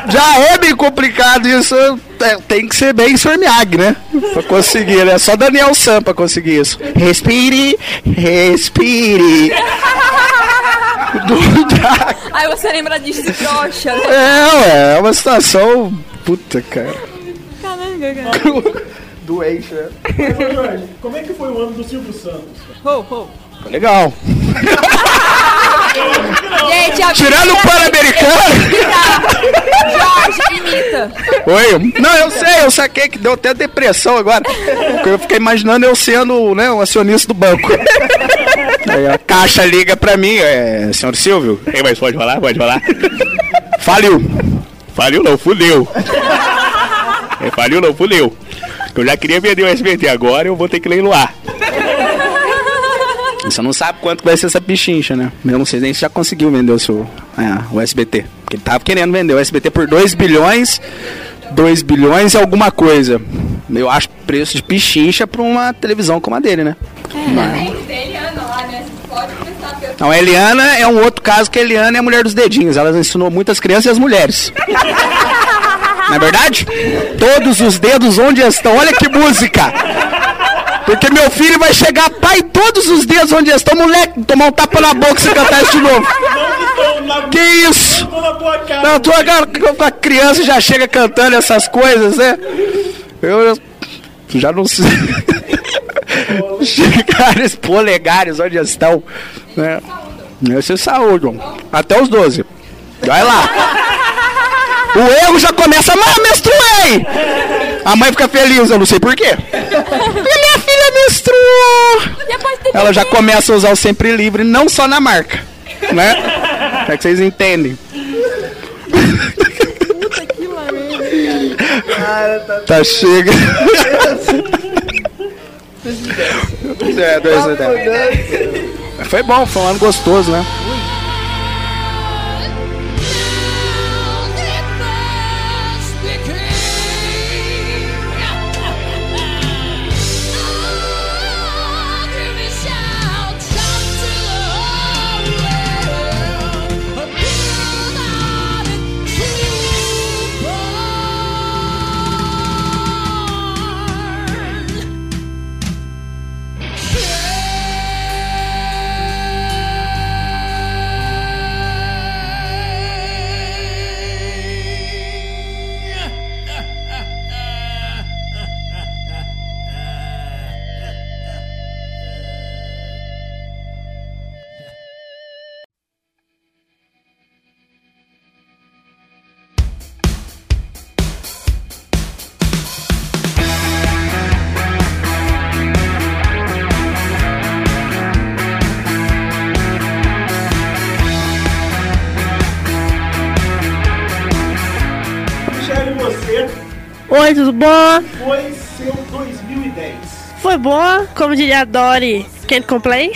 Speaker 11: Já é bem complicado isso. É, tem que ser bem Sormiag, né? Pra conseguir, né? Só Daniel Sam pra conseguir isso. Respire, respire.
Speaker 9: Aí você lembra disso de trouxa, né?
Speaker 11: É, ué, é uma situação. Puta, cara.
Speaker 9: Caramba, cara.
Speaker 11: Doente, né?
Speaker 12: Mas, Jorge, como é que foi o ano do Silvio Santos?
Speaker 9: Ho, ho.
Speaker 11: Legal.
Speaker 9: Gente, a
Speaker 11: Tirando o Pan-Americano.
Speaker 9: Jorge, imita.
Speaker 11: Oi? Não, eu sei, eu saquei que deu até depressão agora. Porque eu fiquei imaginando eu sendo né, um acionista do banco. Aí a caixa liga pra mim, é, senhor Silvio. Ei, mas pode falar, pode falar. Faliu. Faliu não, fudeu. É, faliu não, fudeu. Eu já queria vender o SBT, agora eu vou ter que leiloar. Você não sabe quanto vai ser essa pichincha, né? Eu não sei nem se já conseguiu vender o seu é, o SBT. Porque ele tava querendo vender o SBT por 2 bilhões, 2 bilhões e alguma coisa. Eu acho preço de pichincha pra uma televisão como a dele, né?
Speaker 10: Tem Eliana lá, né? Você pode começar a ter
Speaker 11: Não, a Eliana é um outro caso que a Eliana é a mulher dos dedinhos. Ela ensinou muitas crianças e as mulheres. Não é verdade? Todos os dedos onde estão. Olha que música! Porque meu filho vai chegar pai todos os dias onde eles estão, moleque, tomar um tapa na boca se cantar isso de novo. Que isso? Não, tu agora com a criança já chega cantando essas coisas, né? Eu já não sei. Chegares polegares, onde estão? Né? Esse é saúde, até os 12. Vai lá. O erro já começa, mãe, menstruei! A mãe fica feliz, eu não sei porquê. Minha filha menstruou! Ela já começa a usar o sempre livre, não só na marca. Né? É que vocês entendem. Tá chega. É, dois, dois. Foi bom, foi um ano gostoso, né?
Speaker 13: Tudo bom?
Speaker 12: foi seu 2010.
Speaker 13: Foi bom, como diria a Dory, can't complain.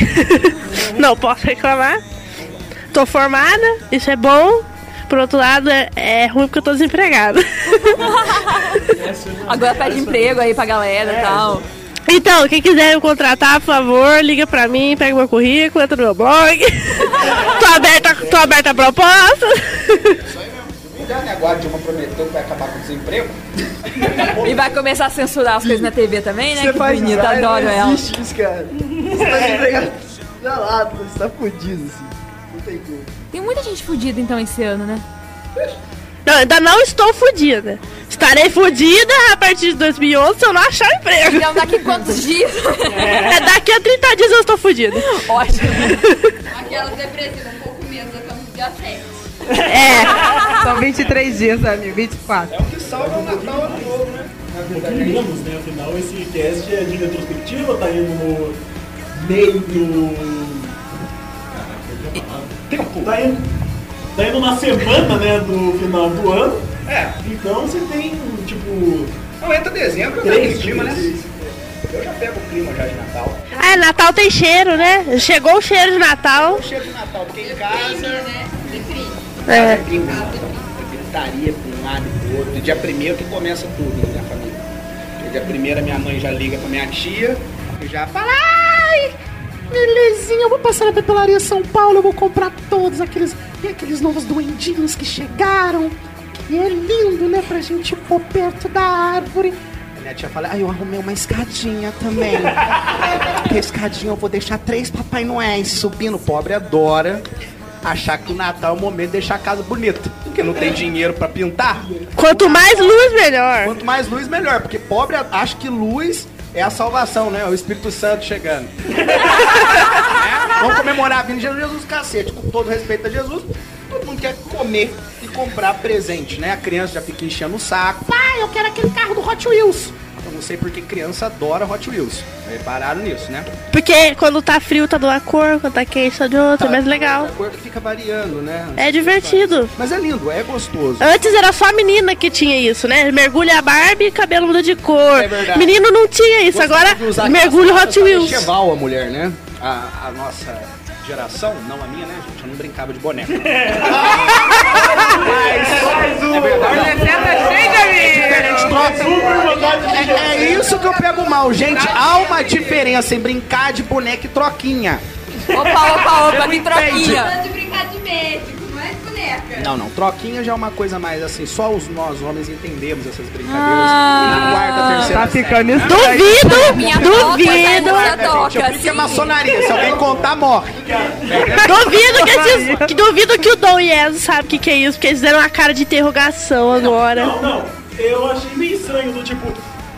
Speaker 13: Não posso reclamar. Tô formada, isso é bom. Por outro lado, é, é ruim porque eu tô desempregada.
Speaker 9: Agora pede emprego aí pra galera e tal.
Speaker 13: Então, quem quiser me contratar, por favor, liga pra mim, pega meu currículo, entra no meu blog. tô aberta, tô aberta a proposta.
Speaker 11: Já né? A Dilma prometeu que vai acabar com o desemprego.
Speaker 9: E vai começar a censurar as coisas na TV também, né?
Speaker 6: Você
Speaker 9: que
Speaker 6: faz
Speaker 9: bonito, adoro
Speaker 6: não
Speaker 9: ela.
Speaker 6: existe isso, cara. Você tá desempregado. Já lá, você tá fudido, assim. Não tem como.
Speaker 9: Tem muita gente fodida então esse ano, né?
Speaker 13: Não, ainda não estou fodida. Estarei fodida a partir de 2011 se eu não achar emprego.
Speaker 9: Então daqui quantos dias?
Speaker 13: É daqui a 30 dias eu estou fodida.
Speaker 9: Ótimo.
Speaker 10: Aquela depressiva, um pouco menos, no dia 7.
Speaker 5: É, são 23 dias, amigo, 24.
Speaker 6: É o que salva o Natal ano novo, né? Na verdade, é isso.
Speaker 12: Menos, né? Afinal, esse cast é de retrospectiva, tá indo no meio do. Tempo. Tá indo, tá indo na semana, né, do final do ano.
Speaker 11: É.
Speaker 12: Então você tem, tipo.
Speaker 11: Não, entra dezembro, eu
Speaker 12: Três
Speaker 11: o clima, né? Eu já pego o clima já de Natal.
Speaker 13: Ah, Natal tem cheiro, né? Chegou o cheiro de Natal.
Speaker 11: Chega de Natal, porque em casa.
Speaker 13: É.
Speaker 11: Clima, gritaria pra um lado e pro outro. Dia primeiro que começa tudo na minha família. Dia primeiro a minha mãe já liga pra minha tia e já fala. Ai, belezinha, eu vou passar na papelaria São Paulo, eu vou comprar todos aqueles. E aqueles novos duendinhos que chegaram. E é lindo, né, pra gente pôr perto da árvore. A minha tia fala, ai, eu arrumei uma escadinha também. Porque a escadinha eu vou deixar três Papai Noéis subindo. Pobre adora achar que o Natal é o momento de deixar a casa bonita. Porque não tem dinheiro pra pintar.
Speaker 13: Quanto mais luz, melhor.
Speaker 11: Quanto mais luz, melhor. Porque pobre acha que luz é a salvação, né? O Espírito Santo chegando. É? Vamos comemorar a vinda de Jesus, cacete. Com todo respeito a Jesus, todo mundo quer comer e comprar presente, né? A criança já fica enchendo o saco. Pai, eu quero aquele carro do Hot Wheels. Eu não sei porque criança adora Hot Wheels. Repararam nisso, né?
Speaker 13: Porque quando tá frio tá de uma cor, quando tá quente tá de outra, é mais legal.
Speaker 11: A cor fica variando, né?
Speaker 13: É divertido.
Speaker 11: Mas é lindo, é gostoso.
Speaker 13: Antes era só a menina que tinha isso, né? Mergulha a Barbie e cabelo muda de cor.
Speaker 11: É verdade.
Speaker 13: Menino não tinha isso,
Speaker 11: Gostava
Speaker 13: agora
Speaker 11: aquelas
Speaker 13: Hot Wheels.
Speaker 11: medieval a mulher, né? A, a nossa geração, não a minha, né, gente? Brincava de boneca. É verdade. É, é isso que eu pego mal, gente. Há uma diferença em brincar de boneca e troquinha.
Speaker 9: Opa, opa, opa, que troquinha.
Speaker 10: De brincar de médico, não é.
Speaker 11: Não, não. Troquinha já é uma coisa mais assim, só os nós homens entendemos essas brincadeiras.
Speaker 9: Ah.
Speaker 11: na quarta, terceira
Speaker 13: Tá ficando
Speaker 11: né?
Speaker 13: Duvido,
Speaker 9: Minha
Speaker 13: duvido.
Speaker 9: boca tá
Speaker 11: Gente, eu é maçonaria. Se alguém contar, morre.
Speaker 13: Duvido que, esses, que duvido que o Dom Enzo sabe o que, que é isso, porque eles deram uma cara de interrogação agora.
Speaker 14: Não, não. Eu achei meio estranho do tipo.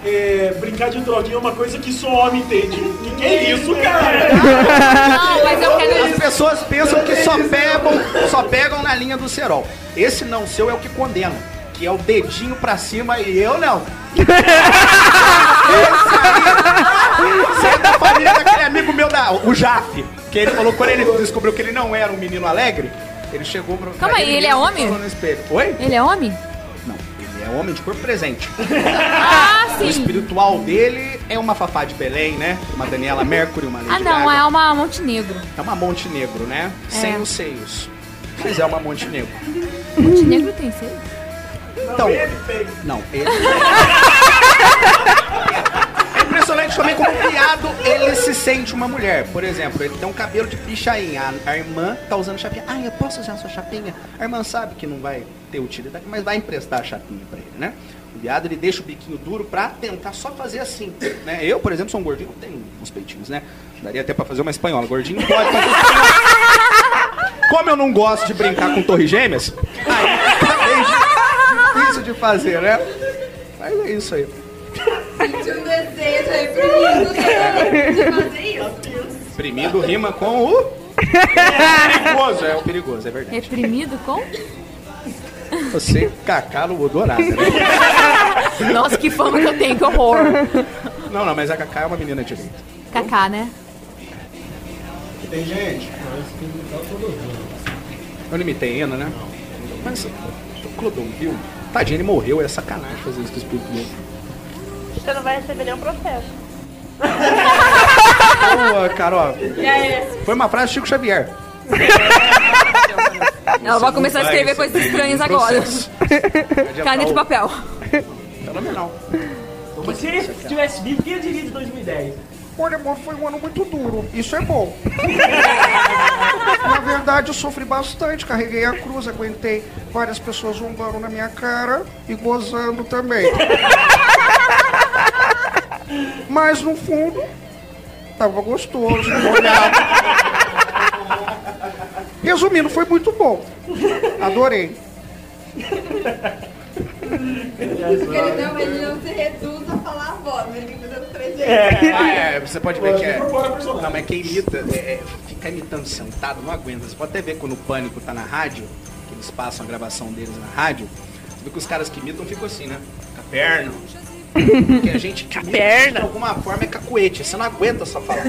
Speaker 14: É, brincar de droguinha é uma coisa que só homem entende. O que, que é isso, cara?
Speaker 9: Não, mas eu quero.
Speaker 11: As pessoas pensam que só pegam, só pegam na linha do cerol. Esse não seu é o que condena. Que é o dedinho pra cima e eu não. Você é da família daquele amigo meu, da, o Jaf. Que ele falou quando ele descobriu que ele não era um menino alegre, ele chegou pra.
Speaker 9: Calma aí, ele é
Speaker 11: mesmo
Speaker 9: homem?
Speaker 11: Oi?
Speaker 9: Ele é homem?
Speaker 11: Não, ele é homem de corpo presente.
Speaker 9: Ah,
Speaker 11: O
Speaker 9: sim.
Speaker 11: espiritual dele é uma Fafá de Belém, né? Uma Daniela Mercury, uma Lady
Speaker 9: Ah, não,
Speaker 11: Gaga.
Speaker 9: é uma Montenegro.
Speaker 11: É uma Montenegro, né? Sem os seios. Mas é uma Montenegro.
Speaker 9: Montenegro tem seio?
Speaker 11: Então, não, ele. É impressionante também como criado ele se sente uma mulher. Por exemplo, ele tem um cabelo de pichainha. A, irmã tá usando chapinha. Ah, eu posso usar a sua chapinha? A irmã sabe que não vai ter utilidade, mas vai emprestar a chapinha pra ele, né? O viado ele deixa o biquinho duro pra tentar só fazer assim. Né? Eu, por exemplo, sou um gordinho, tenho uns peitinhos, né? Daria até pra fazer uma espanhola. Gordinho pode fazer Como eu não gosto de brincar com torre gêmeas, aí difícil de fazer, né? Mas é isso aí.
Speaker 10: Senti um desejo de fazer isso.
Speaker 11: Exprimido rima com o. perigoso, é o perigoso, é verdade.
Speaker 9: Reprimido com?
Speaker 11: Você, Cacá, não mudou nada, né?
Speaker 9: Nossa, que fama que eu tenho, que horror.
Speaker 11: Não, não, mas a Cacá é uma menina direita.
Speaker 9: Kaká, né?
Speaker 11: Tem gente. Eu não imitei ainda, né? Mas o Clodon viu? Tadinho, ele morreu, é sacanagem fazer isso com o espírito dele.
Speaker 13: Você não vai receber nenhum processo.
Speaker 11: Boa, Carol.
Speaker 9: E aí?
Speaker 11: Foi uma frase de Chico Xavier.
Speaker 9: Ela vai começar a escrever coisas estranhas agora. Caneta e papel.
Speaker 11: Fenomenal.
Speaker 4: Que se ele tivesse vivo, quem diria de 2010?
Speaker 15: Olha, amor, foi um ano muito duro. Isso é bom. Na verdade, eu sofri bastante. Carreguei a cruz, aguentei várias pessoas zombando na minha cara e gozando também. Mas no fundo, tava gostoso, molhado. Resumindo, foi muito bom. Adorei.
Speaker 10: Porque ele não, ele não se reduz a falar a voz, né? ele fica dando três
Speaker 11: Ah, é, você pode ver que é. Não, mas quem imita, é, é, fica imitando sentado, não aguenta. Você pode até ver quando o pânico tá na rádio, que eles passam a gravação deles na rádio, você vê que os caras que imitam ficam assim, né? Com a perna. Porque a gente que imita,
Speaker 13: perna.
Speaker 11: de alguma forma é cacuete, você não aguenta só falar.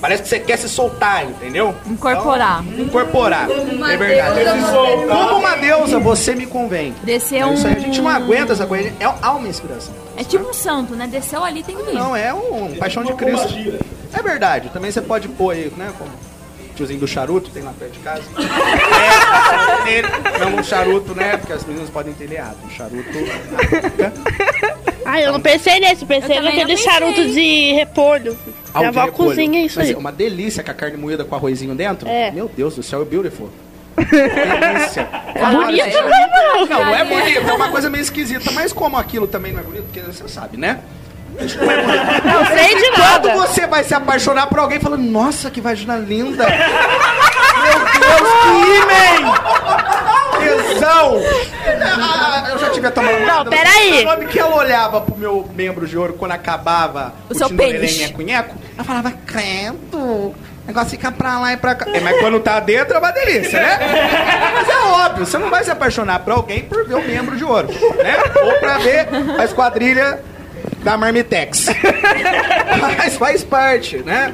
Speaker 11: Parece que você quer se soltar, entendeu?
Speaker 9: Incorporar.
Speaker 11: Então, incorporar.
Speaker 9: Uma
Speaker 11: é verdade.
Speaker 9: deusa,
Speaker 11: Como uma deusa, você me convém.
Speaker 9: Descer
Speaker 11: É
Speaker 9: um.
Speaker 11: isso aí, a gente não aguenta essa coisa. É, há uma inspiração.
Speaker 9: É tipo um santo, né? Desceu ali, tem que vir.
Speaker 11: Não, é um paixão de Cristo. É verdade. Também você pode pôr aí, né? Como o tiozinho do charuto, tem lá perto de casa. É, não um charuto, né? Porque as meninas podem entender errado. Um charuto.
Speaker 13: Ah, eu não pensei nesse, pensei
Speaker 9: Eu
Speaker 13: naquele charuto de repolho.
Speaker 11: Ah,
Speaker 13: Minha avó
Speaker 11: repolho.
Speaker 13: cozinha isso
Speaker 11: Mas
Speaker 13: aí.
Speaker 11: é Uma delícia com a carne moída com arrozinho dentro.
Speaker 13: É.
Speaker 11: Meu Deus do céu, é beautiful. delícia.
Speaker 13: É bonito, né, não?
Speaker 11: Não, não é bonito, é uma coisa meio esquisita. Mas como aquilo também não é bonito, porque você sabe, né? Não é bonito.
Speaker 13: Sei de
Speaker 11: Quando
Speaker 13: nada.
Speaker 11: você vai se apaixonar por alguém falando, nossa, que vagina linda. Meu Deus, que imã! Tesão! Ah, Eu já tive a tomar
Speaker 13: Não, peraí.
Speaker 11: O nome que ela olhava pro meu membro de ouro quando acabava
Speaker 9: O seu
Speaker 11: Tinderelém
Speaker 9: pênis.
Speaker 11: nheco-nheco, ela falava, credo, o negócio fica pra lá e pra cá. É, mas quando tá dentro é uma delícia, né? Mas é óbvio, você não vai se apaixonar por alguém por ver o membro de ouro, né? Ou pra ver a esquadrilha da Marmitex. Mas faz parte, né?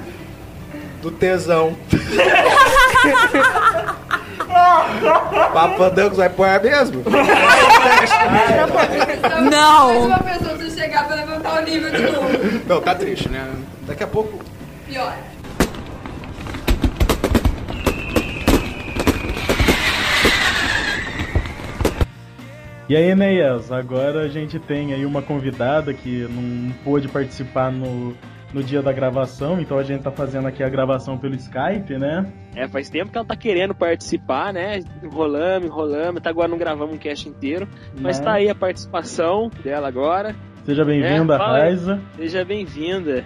Speaker 11: Do tesão. Papo Fandangos vai pôr mesmo?
Speaker 9: Não.
Speaker 10: Uma pessoa se chegar pra levantar o nível de novo.
Speaker 11: Não, tá triste, né? Daqui a pouco.
Speaker 10: Pior.
Speaker 14: E aí, Enéas, agora a gente tem aí uma convidada que não pôde participar no
Speaker 3: no dia da gravação, então a gente tá fazendo aqui a gravação pelo Skype, né?
Speaker 16: É, faz tempo que ela tá querendo participar, né? Enrolamos, enrolamos, até agora não gravamos um cast inteiro. Mas
Speaker 3: Né?
Speaker 16: tá aí a participação dela agora.
Speaker 3: Seja bem-vinda,
Speaker 16: É.
Speaker 3: Raiza.
Speaker 16: Seja bem-vinda.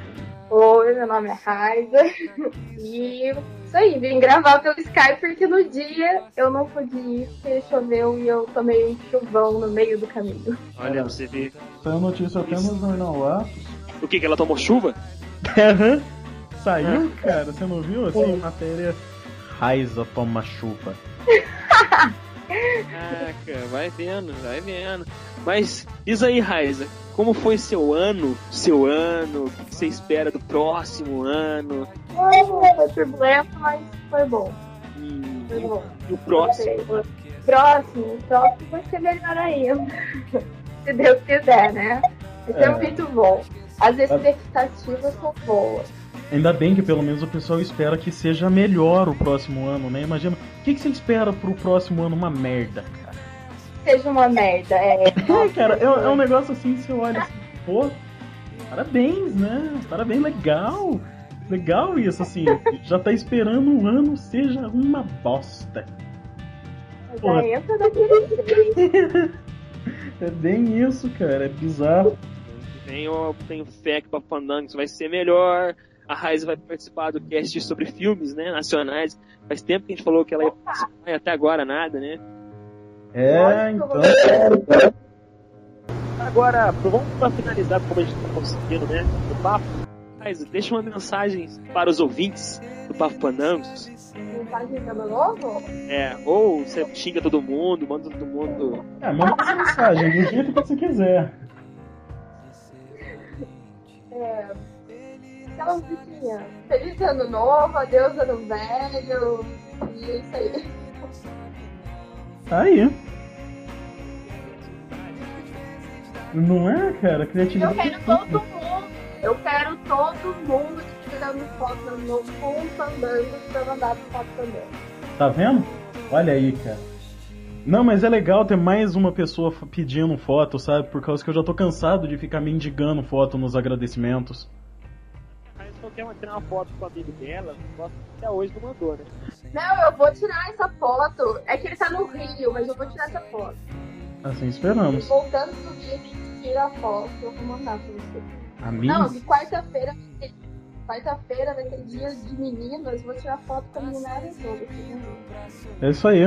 Speaker 14: Oi, meu nome é Raiza. E isso aí, vim gravar pelo Skype porque no dia eu não pude ir, porque choveu e eu tomei um chuvão no meio do caminho.
Speaker 16: Olha, você ver.
Speaker 3: Saiu é notícia apenas no Atos.
Speaker 16: O que, que ela tomou chuva?
Speaker 3: Aham. Saiu, cara? Você não viu? Assim, matéria. Raiza toma chuva.
Speaker 16: Caraca, vai vendo, vai vendo. Mas diz aí, Raiza, como foi seu ano? Seu ano? O que você espera do próximo ano?
Speaker 14: Foi, foi turbulento, mas foi bom. Foi bom.
Speaker 16: E o próximo?
Speaker 14: Próximo, o próximo vai ser melhor ainda. Se Deus quiser, né? Vai ser
Speaker 3: É.
Speaker 14: muito bom. As expectativas são boas.
Speaker 3: Ainda bem que pelo menos o pessoal espera que seja melhor o próximo ano, né? Imagina, o que, que você espera pro próximo ano? Uma merda, cara.
Speaker 14: Seja uma merda, é.
Speaker 3: É, cara, é, é um negócio assim, você olha assim, pô, parabéns, né? Parabéns, legal. Legal isso, assim, já tá esperando o ano seja uma bosta.
Speaker 14: Já entra daquele jeito.
Speaker 3: É bem isso, cara, é bizarro.
Speaker 16: Tenho, tenho fé que o Papo Fandango vai ser melhor. A Raiza vai participar do cast sobre filmes, né, nacionais. Faz tempo que a gente falou que ela ia participar e até agora nada, né?
Speaker 3: É, então.
Speaker 16: Agora, vamos pra finalizar como a gente tá conseguindo, né, o papo. Raiza, deixa uma mensagem para os ouvintes do Papo Pandangos.
Speaker 14: Mensagem de ano novo?
Speaker 16: É, ou você xinga todo mundo, manda todo mundo.
Speaker 3: É, manda uma mensagem do jeito que você quiser.
Speaker 14: É. Aquela musiquinha. Feliz ano novo, adeus ano velho. E é isso aí.
Speaker 3: Tá aí. Não é, cara? Criatividade.
Speaker 14: Eu quero todo mundo. Eu quero todo mundo tirando foto no novo com um fandango pra mandar pro foto fandango.
Speaker 3: Tá vendo? Olha aí, cara. Não, mas é legal ter mais uma pessoa pedindo foto, sabe? Por causa que eu já tô cansado de ficar mendigando foto nos agradecimentos.
Speaker 16: A Raiza só quer uma- tirar uma foto com o amigo dela, gosta- até hoje não mandou, né?
Speaker 14: Não, eu vou tirar essa foto. É que ele tá no Rio, mas eu vou tirar essa foto.
Speaker 3: Assim
Speaker 14: E
Speaker 3: esperamos.
Speaker 14: voltando do Rio, tira a foto eu vou mandar pra você.
Speaker 3: Amigos?
Speaker 14: Não, de quarta-feira Quarta-feira vai ter dia de meninas, vou tirar foto com a meninada toda. assim,
Speaker 3: É isso aí.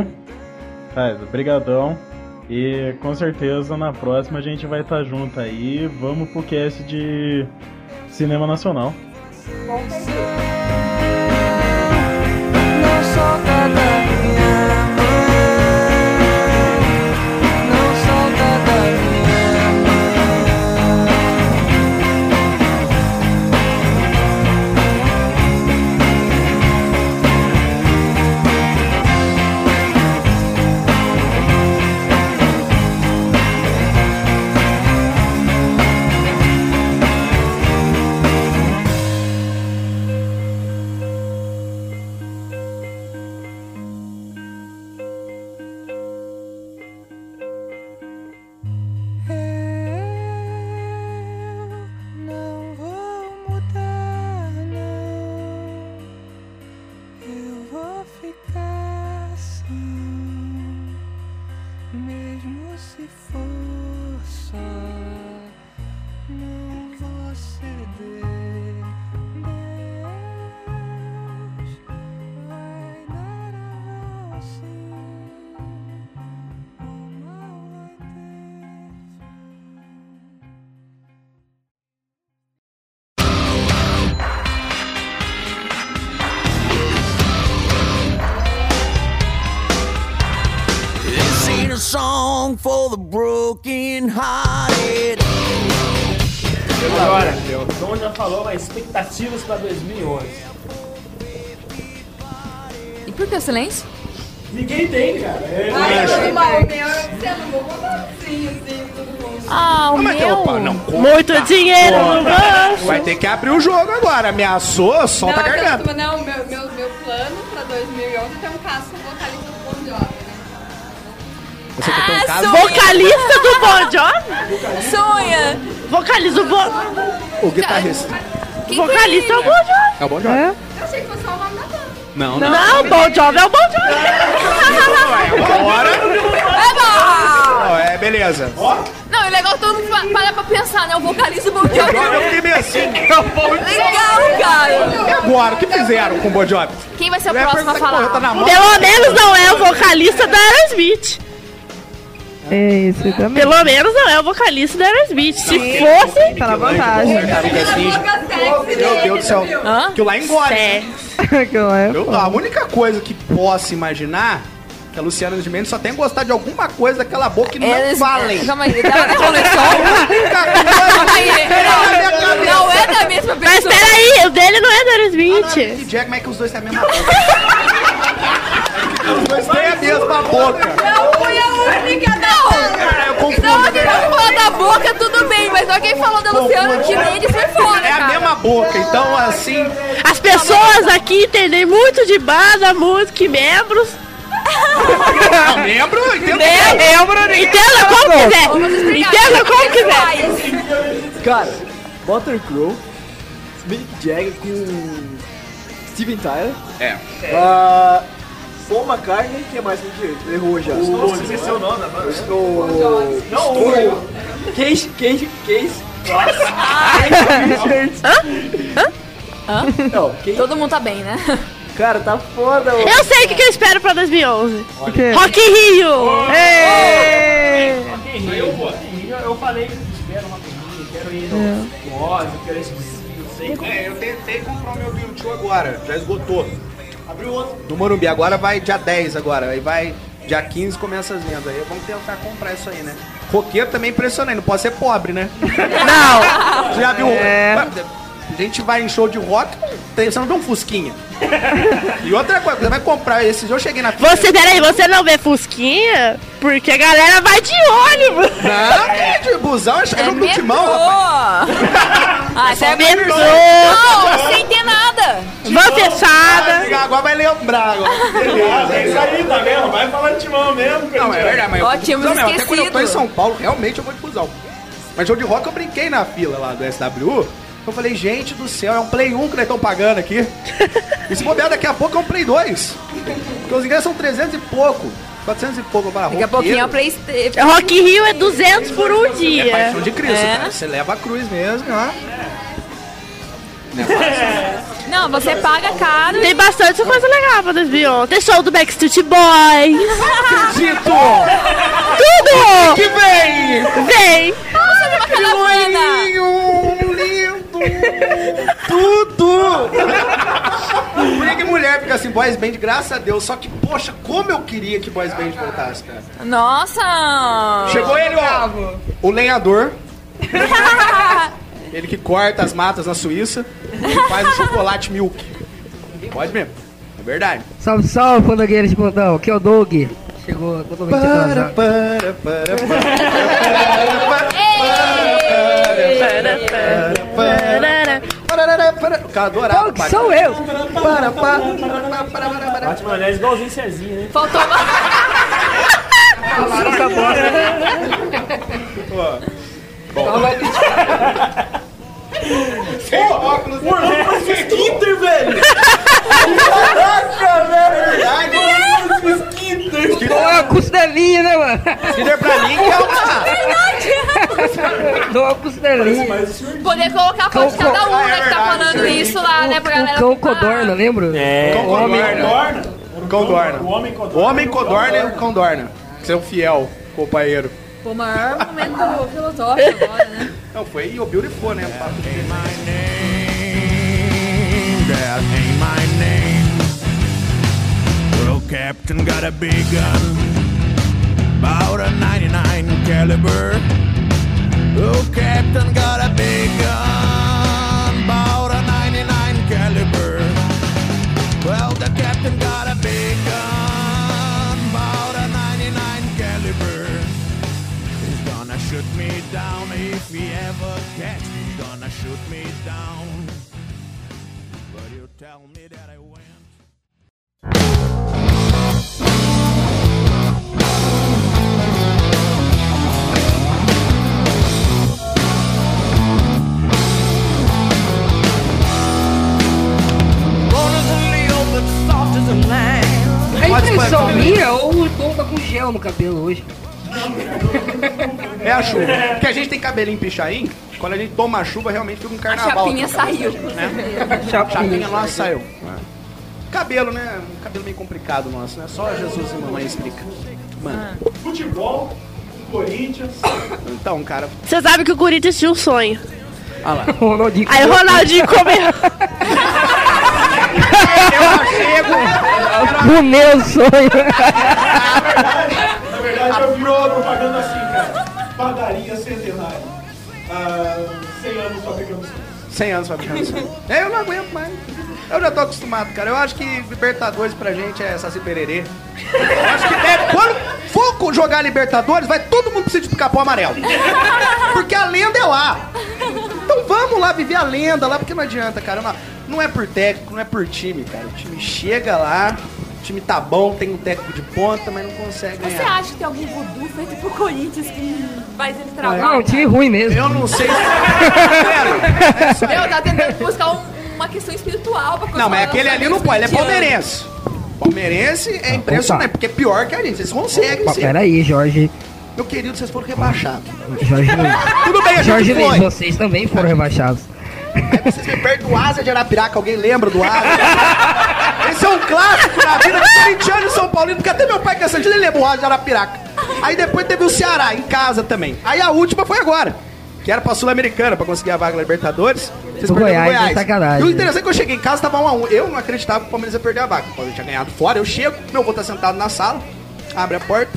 Speaker 3: Raiza, brigadão. E com certeza na próxima a gente vai estar junto aí. Vamos pro cast de cinema nacional.
Speaker 14: Com certeza.
Speaker 1: Song for the broken hearted.
Speaker 16: Agora, o Dom já falou, mas expectativas pra 2011.
Speaker 9: E por que o silêncio?
Speaker 16: Ninguém tem, cara. É,
Speaker 14: Ai,
Speaker 16: acho.
Speaker 14: tudo mal, meu. Você não vou mandar assim, assim, todo mundo.
Speaker 13: Ah, o
Speaker 11: Mas,
Speaker 13: meu.
Speaker 11: opa, não,
Speaker 13: Muito dinheiro no bolso.
Speaker 11: Vai ter que abrir o jogo agora. Ameaçou, solta a
Speaker 14: não,
Speaker 11: garganta.
Speaker 14: eu- não, meu
Speaker 11: Você um caso?
Speaker 13: Vocalista do Bon Jovi?
Speaker 9: Sonha!
Speaker 13: Vocalista do Bon
Speaker 11: O guitarrista.
Speaker 9: Quem
Speaker 13: vocalista
Speaker 9: que
Speaker 13: é o Bon Jovi.
Speaker 11: É o Bon Jovi.
Speaker 5: É?
Speaker 9: Eu achei que fosse o nome da banda.
Speaker 11: Não,
Speaker 13: Não, o Bon Jovi é o Bon Jovi.
Speaker 11: Agora.
Speaker 9: Eba!
Speaker 11: Ó, é, beleza.
Speaker 9: Não, é legal todo mundo parar pra pensar, né? O vocalista do Bon Jovi.
Speaker 11: Agora eu fiquei meio assim. É o.
Speaker 9: Legal, cara.
Speaker 11: E agora? O que fizeram com o Bon Jovi?
Speaker 9: Quem vai ser o próximo a falar?
Speaker 11: tá.
Speaker 13: Pelo menos não é o vocalista da Aerosmith.
Speaker 5: É isso também.
Speaker 13: Pelo menos não é o vocalista da Aerosmith. Se fosse.
Speaker 5: Tá na vantagem.
Speaker 11: Meu Deus do céu.
Speaker 9: Hã?
Speaker 11: Aquilo lá engole.
Speaker 13: É.
Speaker 5: Lá é
Speaker 11: Eu, a única coisa que posso imaginar que a Luciana de Mendes só tem gostado de alguma coisa daquela boca que não
Speaker 9: Eles-
Speaker 11: valem.
Speaker 9: Calma aí, ela não começou. Calma aí, não, não é da mesma
Speaker 13: Mas
Speaker 9: pessoa.
Speaker 13: peraí, o dele não é da Aerosmith.
Speaker 11: E Jack, como é que os dois têm a mesma boca? os dois têm a mesma boca.
Speaker 9: Única, não.
Speaker 11: eu confundo.
Speaker 9: Não, quem falou da boca, tudo bem, mas quem falou da Luciana de Mendes foi fora,
Speaker 11: É a mesma boca, então assim.
Speaker 13: As pessoas aqui entendem muito de banda, música e membros.
Speaker 11: Não, membro, entendo.
Speaker 13: Membro, entenda como quiser. Entenda como quiser.
Speaker 6: Cara, Butter Crow, Mick Jagger com Steven Tyler.
Speaker 11: É.
Speaker 6: Ah, Paul McCartney, quem mais que errou já?
Speaker 12: Nossa, esqueci o nome da banda.
Speaker 6: O...
Speaker 12: Não,
Speaker 6: o... Case, Case, Case...
Speaker 9: Hã?
Speaker 6: Não, quem...
Speaker 9: Todo mundo tá bem, né?
Speaker 6: Cara, tá foda, mano.
Speaker 13: Eu sei o que, que eu espero pra 2011.
Speaker 5: O quê?
Speaker 13: Rock in Rio!
Speaker 5: Ê!
Speaker 4: Eu vou. Eu falei que espero uma coisa, quero ir no Oz, eu quero não sei.
Speaker 11: É, eu tentei comprar o meu Bill Tio agora, já esgotou. Abriu outro. No Morumbi, agora vai dia 10 agora, aí vai dia 15 começa as vendas. Aí vamos tentar comprar isso aí, né? Roqueiro também é impressionante, não pode ser pobre, né?
Speaker 5: Não!
Speaker 11: Você já viu?
Speaker 5: É.
Speaker 11: A gente vai em show de rock, você não vê um Fusquinha. E outra coisa, você vai comprar esses. Eu cheguei na
Speaker 13: Você, peraí, você não vê Fusquinha? Porque a galera vai de ônibus.
Speaker 11: Não, que de busão é jogo do timão, rapaz.
Speaker 9: Ah, é
Speaker 13: metrô.
Speaker 9: Não, sem ter nada.
Speaker 13: Van fechada.
Speaker 11: Agora vai lembrar. Agora. Beleza,
Speaker 12: É isso aí, tá vendo? Vai falar de timão mesmo.
Speaker 11: Não, é verdade, mas eu
Speaker 9: Ó,
Speaker 11: busão mesmo. Até quando eu tô em
Speaker 9: esquecido.
Speaker 11: São Paulo, realmente eu vou de busão. Mas show de rock eu brinquei na fila lá do SWU. Eu falei, gente do céu, é um Play 1 que nós estamos pagando aqui. E se bobear daqui a pouco é um Play 2. Porque os ingressos são 300 e pouco. 400 e pouco para
Speaker 9: Daqui a pouquinho é o Playstation.
Speaker 13: Rock in Rio é 200 por um
Speaker 11: É
Speaker 13: dia.
Speaker 11: paixão de Cristo,
Speaker 9: É.
Speaker 11: cara. Você leva a cruz mesmo, ó.
Speaker 9: Não, você paga caro.
Speaker 13: Tem bastante coisa legal pra 2011. Tem show do Backstreet Boys.
Speaker 11: Dito!
Speaker 13: Tudo!
Speaker 11: Que vem!
Speaker 13: Vem!
Speaker 9: Vamos fazer uma caravana.
Speaker 11: Tudo! Por que que mulher fica assim, boys band, graças a Deus. Só que, poxa, como eu queria que boys band voltasse, cara.
Speaker 9: Nossa.
Speaker 11: Chegou ele, ó. O lenhador. Ele que corta as matas na Suíça. E faz o chocolate milk. Pode mesmo. É verdade.
Speaker 5: Salve, salve, fandangueiros de plantão. Aqui é o Doug. Chegou totalmente
Speaker 11: Para,
Speaker 5: atrasado.
Speaker 11: para, para, para, para. O cara adorava.
Speaker 5: Doug, sou eu.
Speaker 11: Para, para, para, para, para, para.
Speaker 4: Batman, aliás, igualzinho Cezinha, né?
Speaker 9: Faltou uma...
Speaker 11: óculos.
Speaker 12: Skinter, velho!
Speaker 11: Caraca, velho! Verdade,
Speaker 5: Dou uma costelinha, né, mano?
Speaker 11: Skinner pra mim que é uma...
Speaker 5: Dou uma costelinha.
Speaker 9: Poder colocar a foto de cada um, né, que tá falando isso lá, né, pra galera.
Speaker 5: O cão codorna, lembra?
Speaker 4: É.
Speaker 11: Cão. Codorna. Cão Dorna.
Speaker 4: O homem
Speaker 11: O
Speaker 4: codorna.
Speaker 11: homem Codorna e o Cão Dorna. Que são fiel companheiro.
Speaker 9: Pô, maior momento filosófico agora, né?
Speaker 11: Não, foi o Beautiful, né? O papo dele.
Speaker 1: That ain't my name. Captain got a big gun, about a 99 caliber. Oh, Captain got a big gun, about a 99 caliber. Well, the captain got a big gun, about a 99 caliber. He's gonna shoot me down if he ever catch me. He's gonna shoot me down. But you tell me that I went.
Speaker 17: É a impressão minha ou o Tom tá com gel no cabelo hoje?
Speaker 11: É a chuva. Porque a gente tem cabelinho pichain, quando a gente toma a chuva, realmente fica um carnaval. Né? A chapinha
Speaker 9: saiu.
Speaker 11: Né? chapinha, chapinha nossa saiu. Cabelo, né? Um cabelo meio complicado nosso, né? Só Jesus e mamãe explica. Mano. Ah.
Speaker 3: Futebol, Corinthians.
Speaker 11: Então, cara.
Speaker 13: Você sabe que o Corinthians tinha um sonho.
Speaker 11: Olha lá.
Speaker 17: Ronaldinho
Speaker 13: Aí o Ronaldinho comeu.
Speaker 17: O meu sonho.
Speaker 3: Na verdade, eu vi uma propaganda assim, cara. Padaria centenária. Ah, 100 anos fabricando sonhos.
Speaker 11: 100 anos fabricando sonho. É, eu não aguento mais. Eu já tô acostumado, cara. Eu acho que Libertadores pra gente é Saci Pererê. Eu acho que é, quando for jogar Libertadores, vai todo mundo precisar de capão amarelo. Porque a lenda é lá. Então vamos lá viver a lenda lá, porque não adianta, cara. Não, não é por técnico, não é por time, cara. O time chega lá, o time tá bom, tem um técnico de ponta, mas não consegue
Speaker 9: Você
Speaker 11: ganhar.
Speaker 9: acha que tem algum voodoo feito pro Corinthians que faz ele trabalhar?
Speaker 17: Não, um time ruim mesmo.
Speaker 11: Eu não sei se.
Speaker 9: Eu tava tentando buscar um- uma questão espiritual pra
Speaker 11: Não, mas aquele ali não pode, ele é palmeirense. Palmeirense é impressionante, porque é pior que a gente. Vocês conseguem ser.
Speaker 17: peraí, Jorge.
Speaker 11: Meu querido, vocês foram rebaixados.
Speaker 17: Jorge Luiz.
Speaker 11: Tudo bem, a gente
Speaker 17: Jorge
Speaker 11: foi.
Speaker 17: Luiz, vocês também foram rebaixados.
Speaker 11: Vocês me perdem do Asa de Arapiraca, alguém lembra do Asa? Esse é um clássico na vida de corintiano e São Paulino, porque até meu pai que é Santista, ele lembra o Asa de Arapiraca. Aí depois teve o Ceará, em casa também. Aí a última foi agora, que era pra Sul-Americana, pra conseguir a vaga na Libertadores. Vocês
Speaker 17: O
Speaker 11: perderam
Speaker 17: Goiás, é sacanagem.
Speaker 11: E o interessante é que eu cheguei em casa, tava 1 a 1 Eu não acreditava que o Palmeiras ia perder a vaga. O Palmeiras tinha ganhado fora, eu chego, meu avô tá sentado na sala, abre a porta,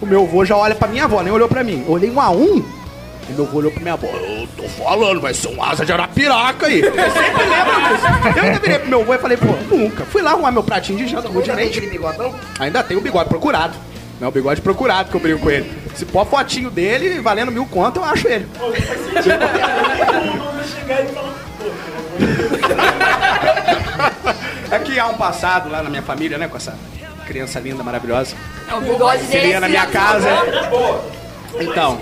Speaker 11: o meu avô já olha pra minha avó, nem olhou pra mim. Eu olhei 1 a 1 e meu avô olhou pra minha avó. Eu tô falando, vai ser um asa de Arapiraca aí. Eu sempre lembro disso. Eu ainda virei pro meu avô e falei, pô, nunca. Fui lá arrumar meu pratinho de janta,
Speaker 17: Ainda tem aquele bigodão?
Speaker 11: Ainda tem o bigode procurado. Não, o bigode procurado que eu brinco com ele. Se pôr a fotinho dele, valendo mil conto, eu acho ele. É que há um passado lá na minha família, né? Com essa criança linda, maravilhosa.
Speaker 9: É o bigode.
Speaker 11: Seria na minha casa. Então,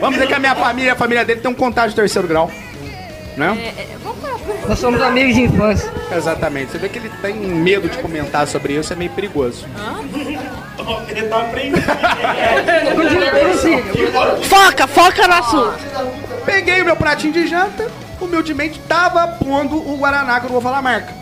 Speaker 11: vamos dizer que a minha família, a família dele tem um contágio de terceiro grau. Né?
Speaker 17: Nós somos amigos de infância.
Speaker 11: Exatamente. Você vê que ele tem medo de comentar sobre isso, é meio perigoso.
Speaker 3: Ele tá aprendendo.
Speaker 13: Foca, foca no assunto.
Speaker 11: Peguei o meu pratinho de janta, humildemente tava pondo o Guaraná, que eu não vou falar a marca.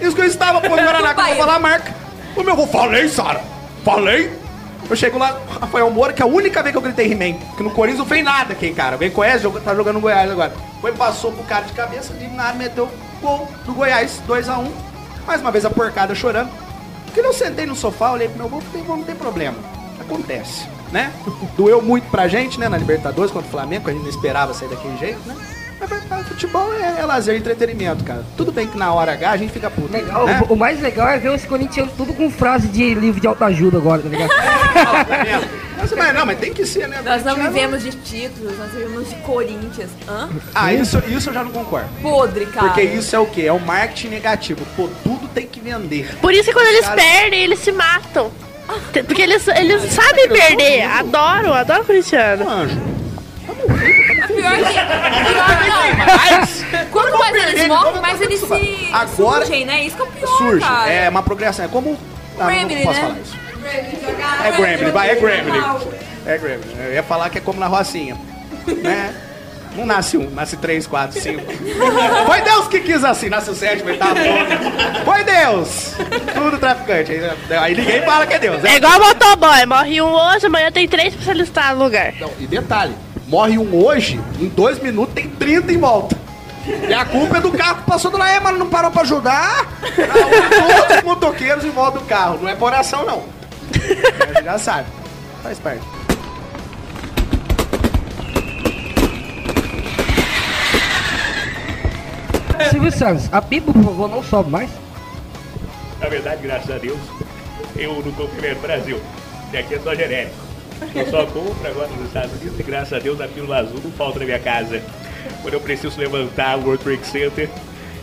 Speaker 11: Isso que eu estava pondo o Guaraná, que eu não vou falar a marca. O meu avô, falei, Sara, falei. Eu chego lá, Rafael Moura, que é a única vez que eu gritei He-Man. Que no Corinthians não fez nada aqui, cara. Alguém conhece? Tá jogando no Goiás agora. Foi, passou pro cara de cabeça, de nada, meteu gol do Goiás, 2x1. Mais uma vez a porcada chorando. Porque eu sentei no sofá, olhei pro meu avô, falei, "Vô, não tem problema. Acontece, né? Doeu muito pra gente, né, na Libertadores contra o Flamengo, a gente não esperava sair daquele jeito, né? Futebol é, é lazer, entretenimento, cara. Tudo bem que na hora H a gente fica puto.
Speaker 17: Legal,
Speaker 11: né?
Speaker 17: o, o mais legal é ver os corintianos tudo com frase de livro de autoajuda agora, tá ligado?
Speaker 11: Mas, mas não, mas tem que ser, né?
Speaker 9: Nós não vivemos de títulos, nós vivemos de Corinthians. Hã?
Speaker 11: Ah, isso, isso eu já não concordo.
Speaker 9: Podre, cara.
Speaker 11: Porque isso é o quê? É o marketing negativo. Pô, tudo tem que vender.
Speaker 13: Por isso que quando eles
Speaker 11: Cara,
Speaker 13: perdem, eles se matam. Porque eles, eles sabem perder. Adoro, adoro corintiano.
Speaker 9: Pior que. Pior não. Quanto mais eles morrem, mais eles se
Speaker 11: Agora-
Speaker 9: surgem, né? Isso que é o pior,
Speaker 11: Surge.
Speaker 9: cara.
Speaker 11: É uma progressão. É como. Ah, não, não
Speaker 9: Gremlin,
Speaker 11: posso
Speaker 9: né?
Speaker 11: falar isso. É Gremlin, vai, é Gremlin. É Gremlin. Eu ia falar que é como na Rocinha. Né? Não nasce um, nasce três, quatro, cinco. Foi Deus que quis assim, nasce o sétimo, oitavo, nono. Foi Deus! Tudo traficante. Aí, aí ninguém fala que é Deus.
Speaker 13: É igual motoboy, morre um hoje, amanhã tem três pra se alistar no lugar.
Speaker 11: Não, e detalhe, morre um hoje, em dois minutos tem 30 em volta. E a culpa é do carro que passou do lá, é, mano, não parou pra ajudar? Ah, Todos os motoqueiros em volta do carro, não é por oração, não. Mas já sabe, faz parte.
Speaker 17: Silvio Santos, a pipa, por favor, não sobe mais.
Speaker 18: Na verdade, graças a Deus, eu não primeiro Brasil. E aqui é só genérico. Eu só compro agora nos Estados Unidos e graças a Deus a pílula azul não falta na minha casa. Quando eu preciso levantar o World Trade Center,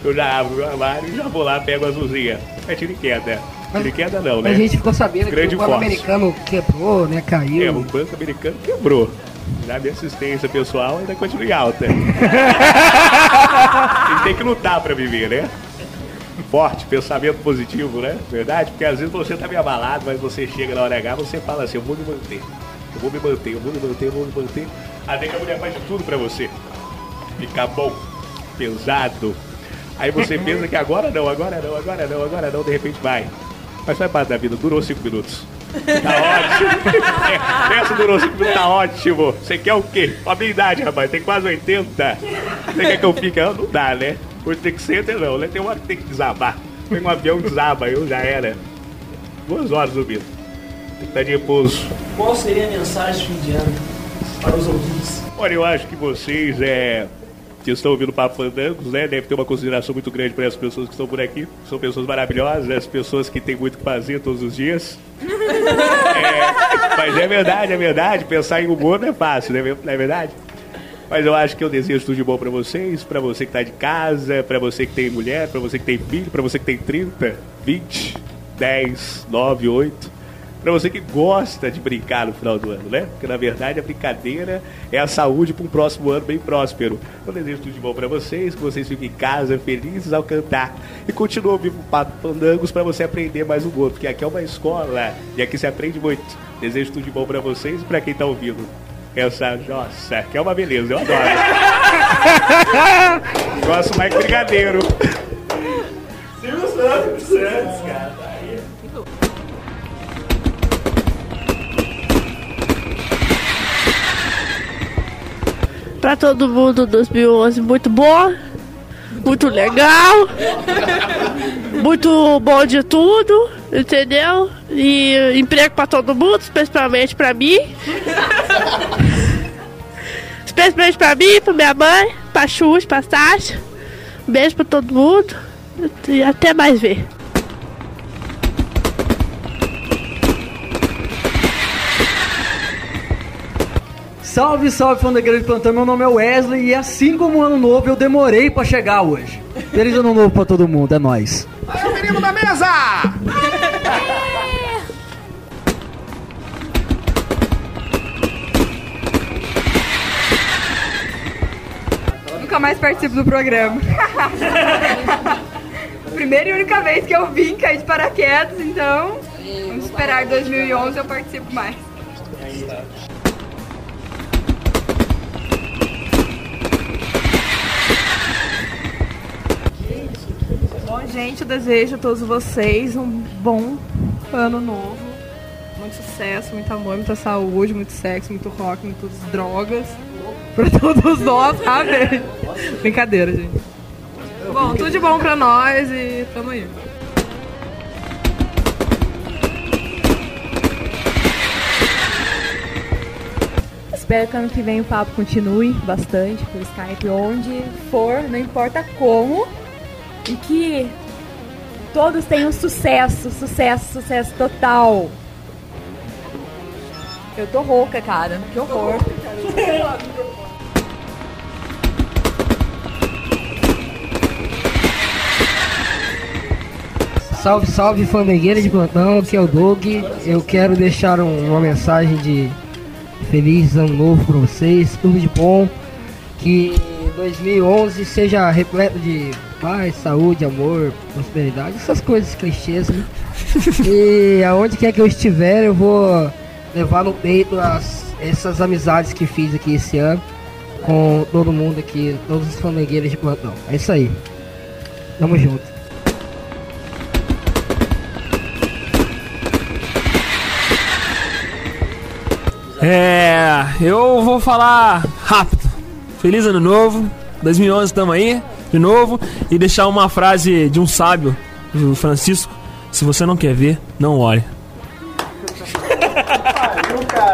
Speaker 18: eu já abro o meu armário e já vou lá, pego a azulzinha. É tiro e queda. Tiro e queda não, né?
Speaker 17: A gente ficou sabendo
Speaker 18: Grande
Speaker 17: que o banco americano quebrou, né? Caiu.
Speaker 18: É, o banco americano quebrou. Na minha assistência pessoal ainda continua em alta. Ele tem que lutar pra viver, né? forte, pensamento positivo, né? Verdade? Porque às vezes você tá meio abalado, mas você chega na hora H, você fala assim, eu vou me manter. Eu vou me manter, eu vou me manter, eu vou me manter. Até que a mulher faz de tudo pra você. Ficar bom, pesado. Aí você pensa que agora não, agora não, agora não, agora não, de repente vai. Mas faz parte da vida, durou cinco minutos. Tá ótimo. Essa durou cinco minutos, tá ótimo. Você quer o quê? A minha idade, rapaz, tem quase 80. Você quer que eu fique? Não dá, né? Hoje tem que ser, não, né? Tem uma hora que tem que desabar. Tem um avião desaba, eu já era. Duas horas subindo. Tem que estar de repouso.
Speaker 4: Qual seria a mensagem de fim de ano para os ouvintes?
Speaker 18: Olha, eu acho que vocês é, que estão ouvindo o Papo Fandangos, né? Deve ter uma consideração muito grande para as pessoas que estão por aqui. São pessoas maravilhosas, as pessoas que têm muito o que fazer todos os dias. É, mas é verdade, é verdade. Pensar em humor não é fácil, não é, não é verdade? Mas eu acho que eu desejo tudo de bom pra vocês, pra você que tá de casa, pra você que tem mulher, pra você que tem filho, pra você que tem 30, 20, 10, 9, 8. Pra você que gosta de brincar no final do ano, né? Porque na verdade a brincadeira é a saúde para um próximo ano bem próspero. Eu desejo tudo de bom pra vocês, que vocês fiquem em casa felizes ao cantar. E continue ouvindo o Papo Pandangos pra você aprender mais um outro, porque aqui é uma escola e aqui se aprende muito. Desejo tudo de bom pra vocês e pra quem tá ouvindo. Essa, nossa, que é uma beleza, eu adoro. Gosto mais que brigadeiro.
Speaker 12: Silvio Santos, cara.
Speaker 13: Pra todo mundo, 2011 muito bom, muito legal, muito bom de tudo, entendeu? E emprego pra todo mundo, especialmente pra mim. especialmente pra mim, pra minha mãe, pra Xuxa, pra Sasha. Beijo pra todo mundo e até mais ver.
Speaker 19: Salve, salve, fã da Igreja de Plantão. Meu nome é Wesley e assim como o ano novo, eu demorei pra chegar hoje. Feliz ano novo pra todo mundo, é nóis.
Speaker 20: Aí o menino da mesa!
Speaker 5: Nunca mais participo do programa. Primeira e única vez que eu vim cair de paraquedas, então vamos esperar 2011 eu participo mais. Gente, eu desejo a todos vocês um bom ano novo. Muito sucesso, muito amor, muita saúde, muito sexo, muito rock, muitas drogas. Pra todos nós, sabe? Brincadeira, gente. Bom, tudo de bom pra nós e tamo aí.
Speaker 9: Espero que ano que vem o papo continue bastante por Skype, onde for, não importa como, e que todos tenham sucesso, sucesso, sucesso total. Eu tô rouca, cara. Que horror.
Speaker 17: Salve, salve, flamengueira de plantão, aqui é o Doug. Eu quero deixar um- uma mensagem de feliz ano novo pra vocês, tudo de bom. Que 2011 seja repleto de paz, saúde, amor, prosperidade, essas coisas clichês, né? E aonde quer que eu estiver, eu vou levar no peito as, essas amizades que fiz aqui esse ano com todo mundo aqui, todos os flamengueiros de plantão. É isso aí. Tamo junto.
Speaker 21: É, eu vou falar rápido. Feliz ano novo, 2011 tamo aí, de novo, e deixar uma frase de um sábio, do Francisco: Se você não quer ver, não olhe.
Speaker 20: Cara.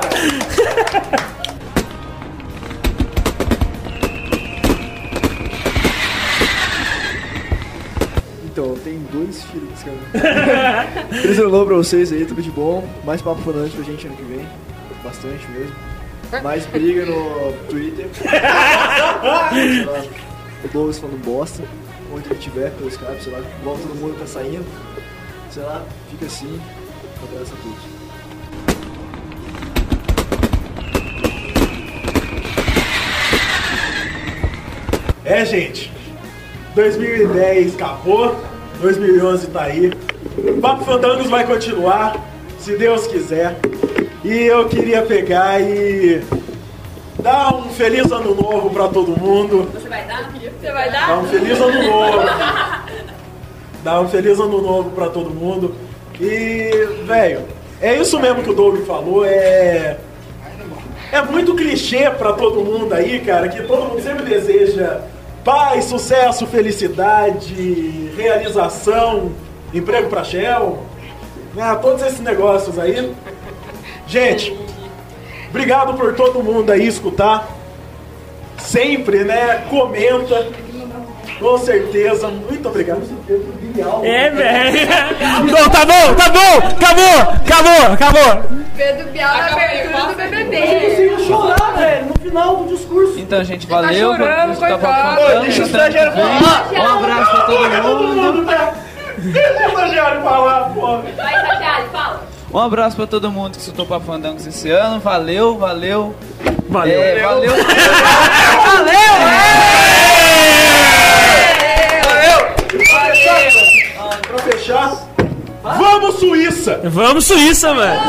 Speaker 6: Então, tenho dois filhos cara. Feliz ano novo pra vocês aí, tudo de bom. Mais papo falante pra gente ano que vem. Bastante mesmo. Mais briga no Twitter. Sei lá, o Douglas falando bosta. Onde ele estiver, pelo Skype, sei lá, igual todo mundo tá saindo. Sei lá, fica assim. Um abraço a todos.
Speaker 12: É, gente. 2010 acabou.
Speaker 3: 2011 tá aí. O Papo Fandangos vai continuar, se Deus quiser. E eu queria pegar e dar um feliz ano novo pra todo mundo.
Speaker 10: Você vai dar? Você vai dar?
Speaker 3: Dar um feliz ano novo. Dar um feliz ano novo pra todo mundo. E, velho, é isso mesmo que o Doug falou, é. É muito clichê pra todo mundo aí, cara, que todo mundo sempre deseja paz, sucesso, felicidade, realização, emprego pra Shell, né, todos esses negócios aí. Gente, obrigado por todo mundo aí escutar. Sempre, né? Comenta. Com certeza. Muito obrigado.
Speaker 4: É, velho. Não, tá bom, tá bom. Acabou, acabou, acabou.
Speaker 10: Pedro Bial na abertura do
Speaker 19: Eu
Speaker 10: BBB.
Speaker 19: consigo chorar, velho, no final do discurso.
Speaker 7: Então, gente, valeu.
Speaker 10: Tá chorando, coitado.
Speaker 3: Deixa o
Speaker 7: vem.
Speaker 3: falar.
Speaker 7: Um abraço pra todo mundo.
Speaker 3: Deixa o estagiário falar, porra.
Speaker 10: Vai, estagiário, fala.
Speaker 7: Um abraço pra todo mundo que escutou Papo Fandangos esse ano. Valeu, valeu.
Speaker 4: Valeu.
Speaker 7: É, valeu.
Speaker 3: Pra fechar, vamos Suíça!
Speaker 4: Vamos Suíça, mano.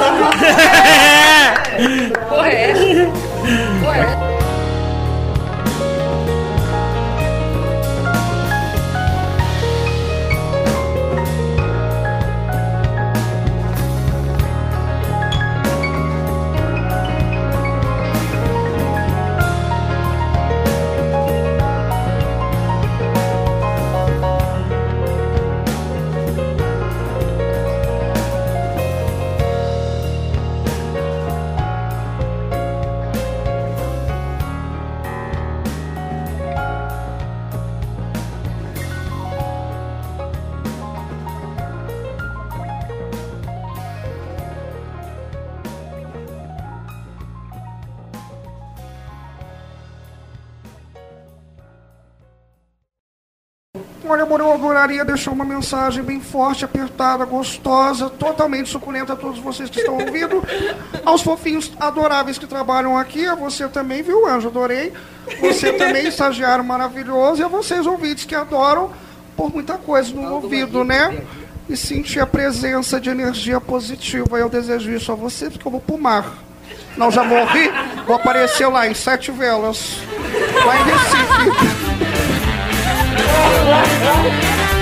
Speaker 10: Porra, é
Speaker 15: amor, eu adoraria deixar uma mensagem bem forte, apertada, gostosa, totalmente suculenta a todos vocês que estão ouvindo. Aos fofinhos adoráveis que trabalham aqui, a você também, viu, Anjo? Adorei. Você também, estagiário maravilhoso. E a vocês, ouvintes, que adoram por muita coisa no ouvido, né? E sentir a presença de energia positiva. Eu desejo isso a você, porque eu vou pro mar. Não, já morri? Vou aparecer lá em Sete Velas, lá em Recife. Gracias.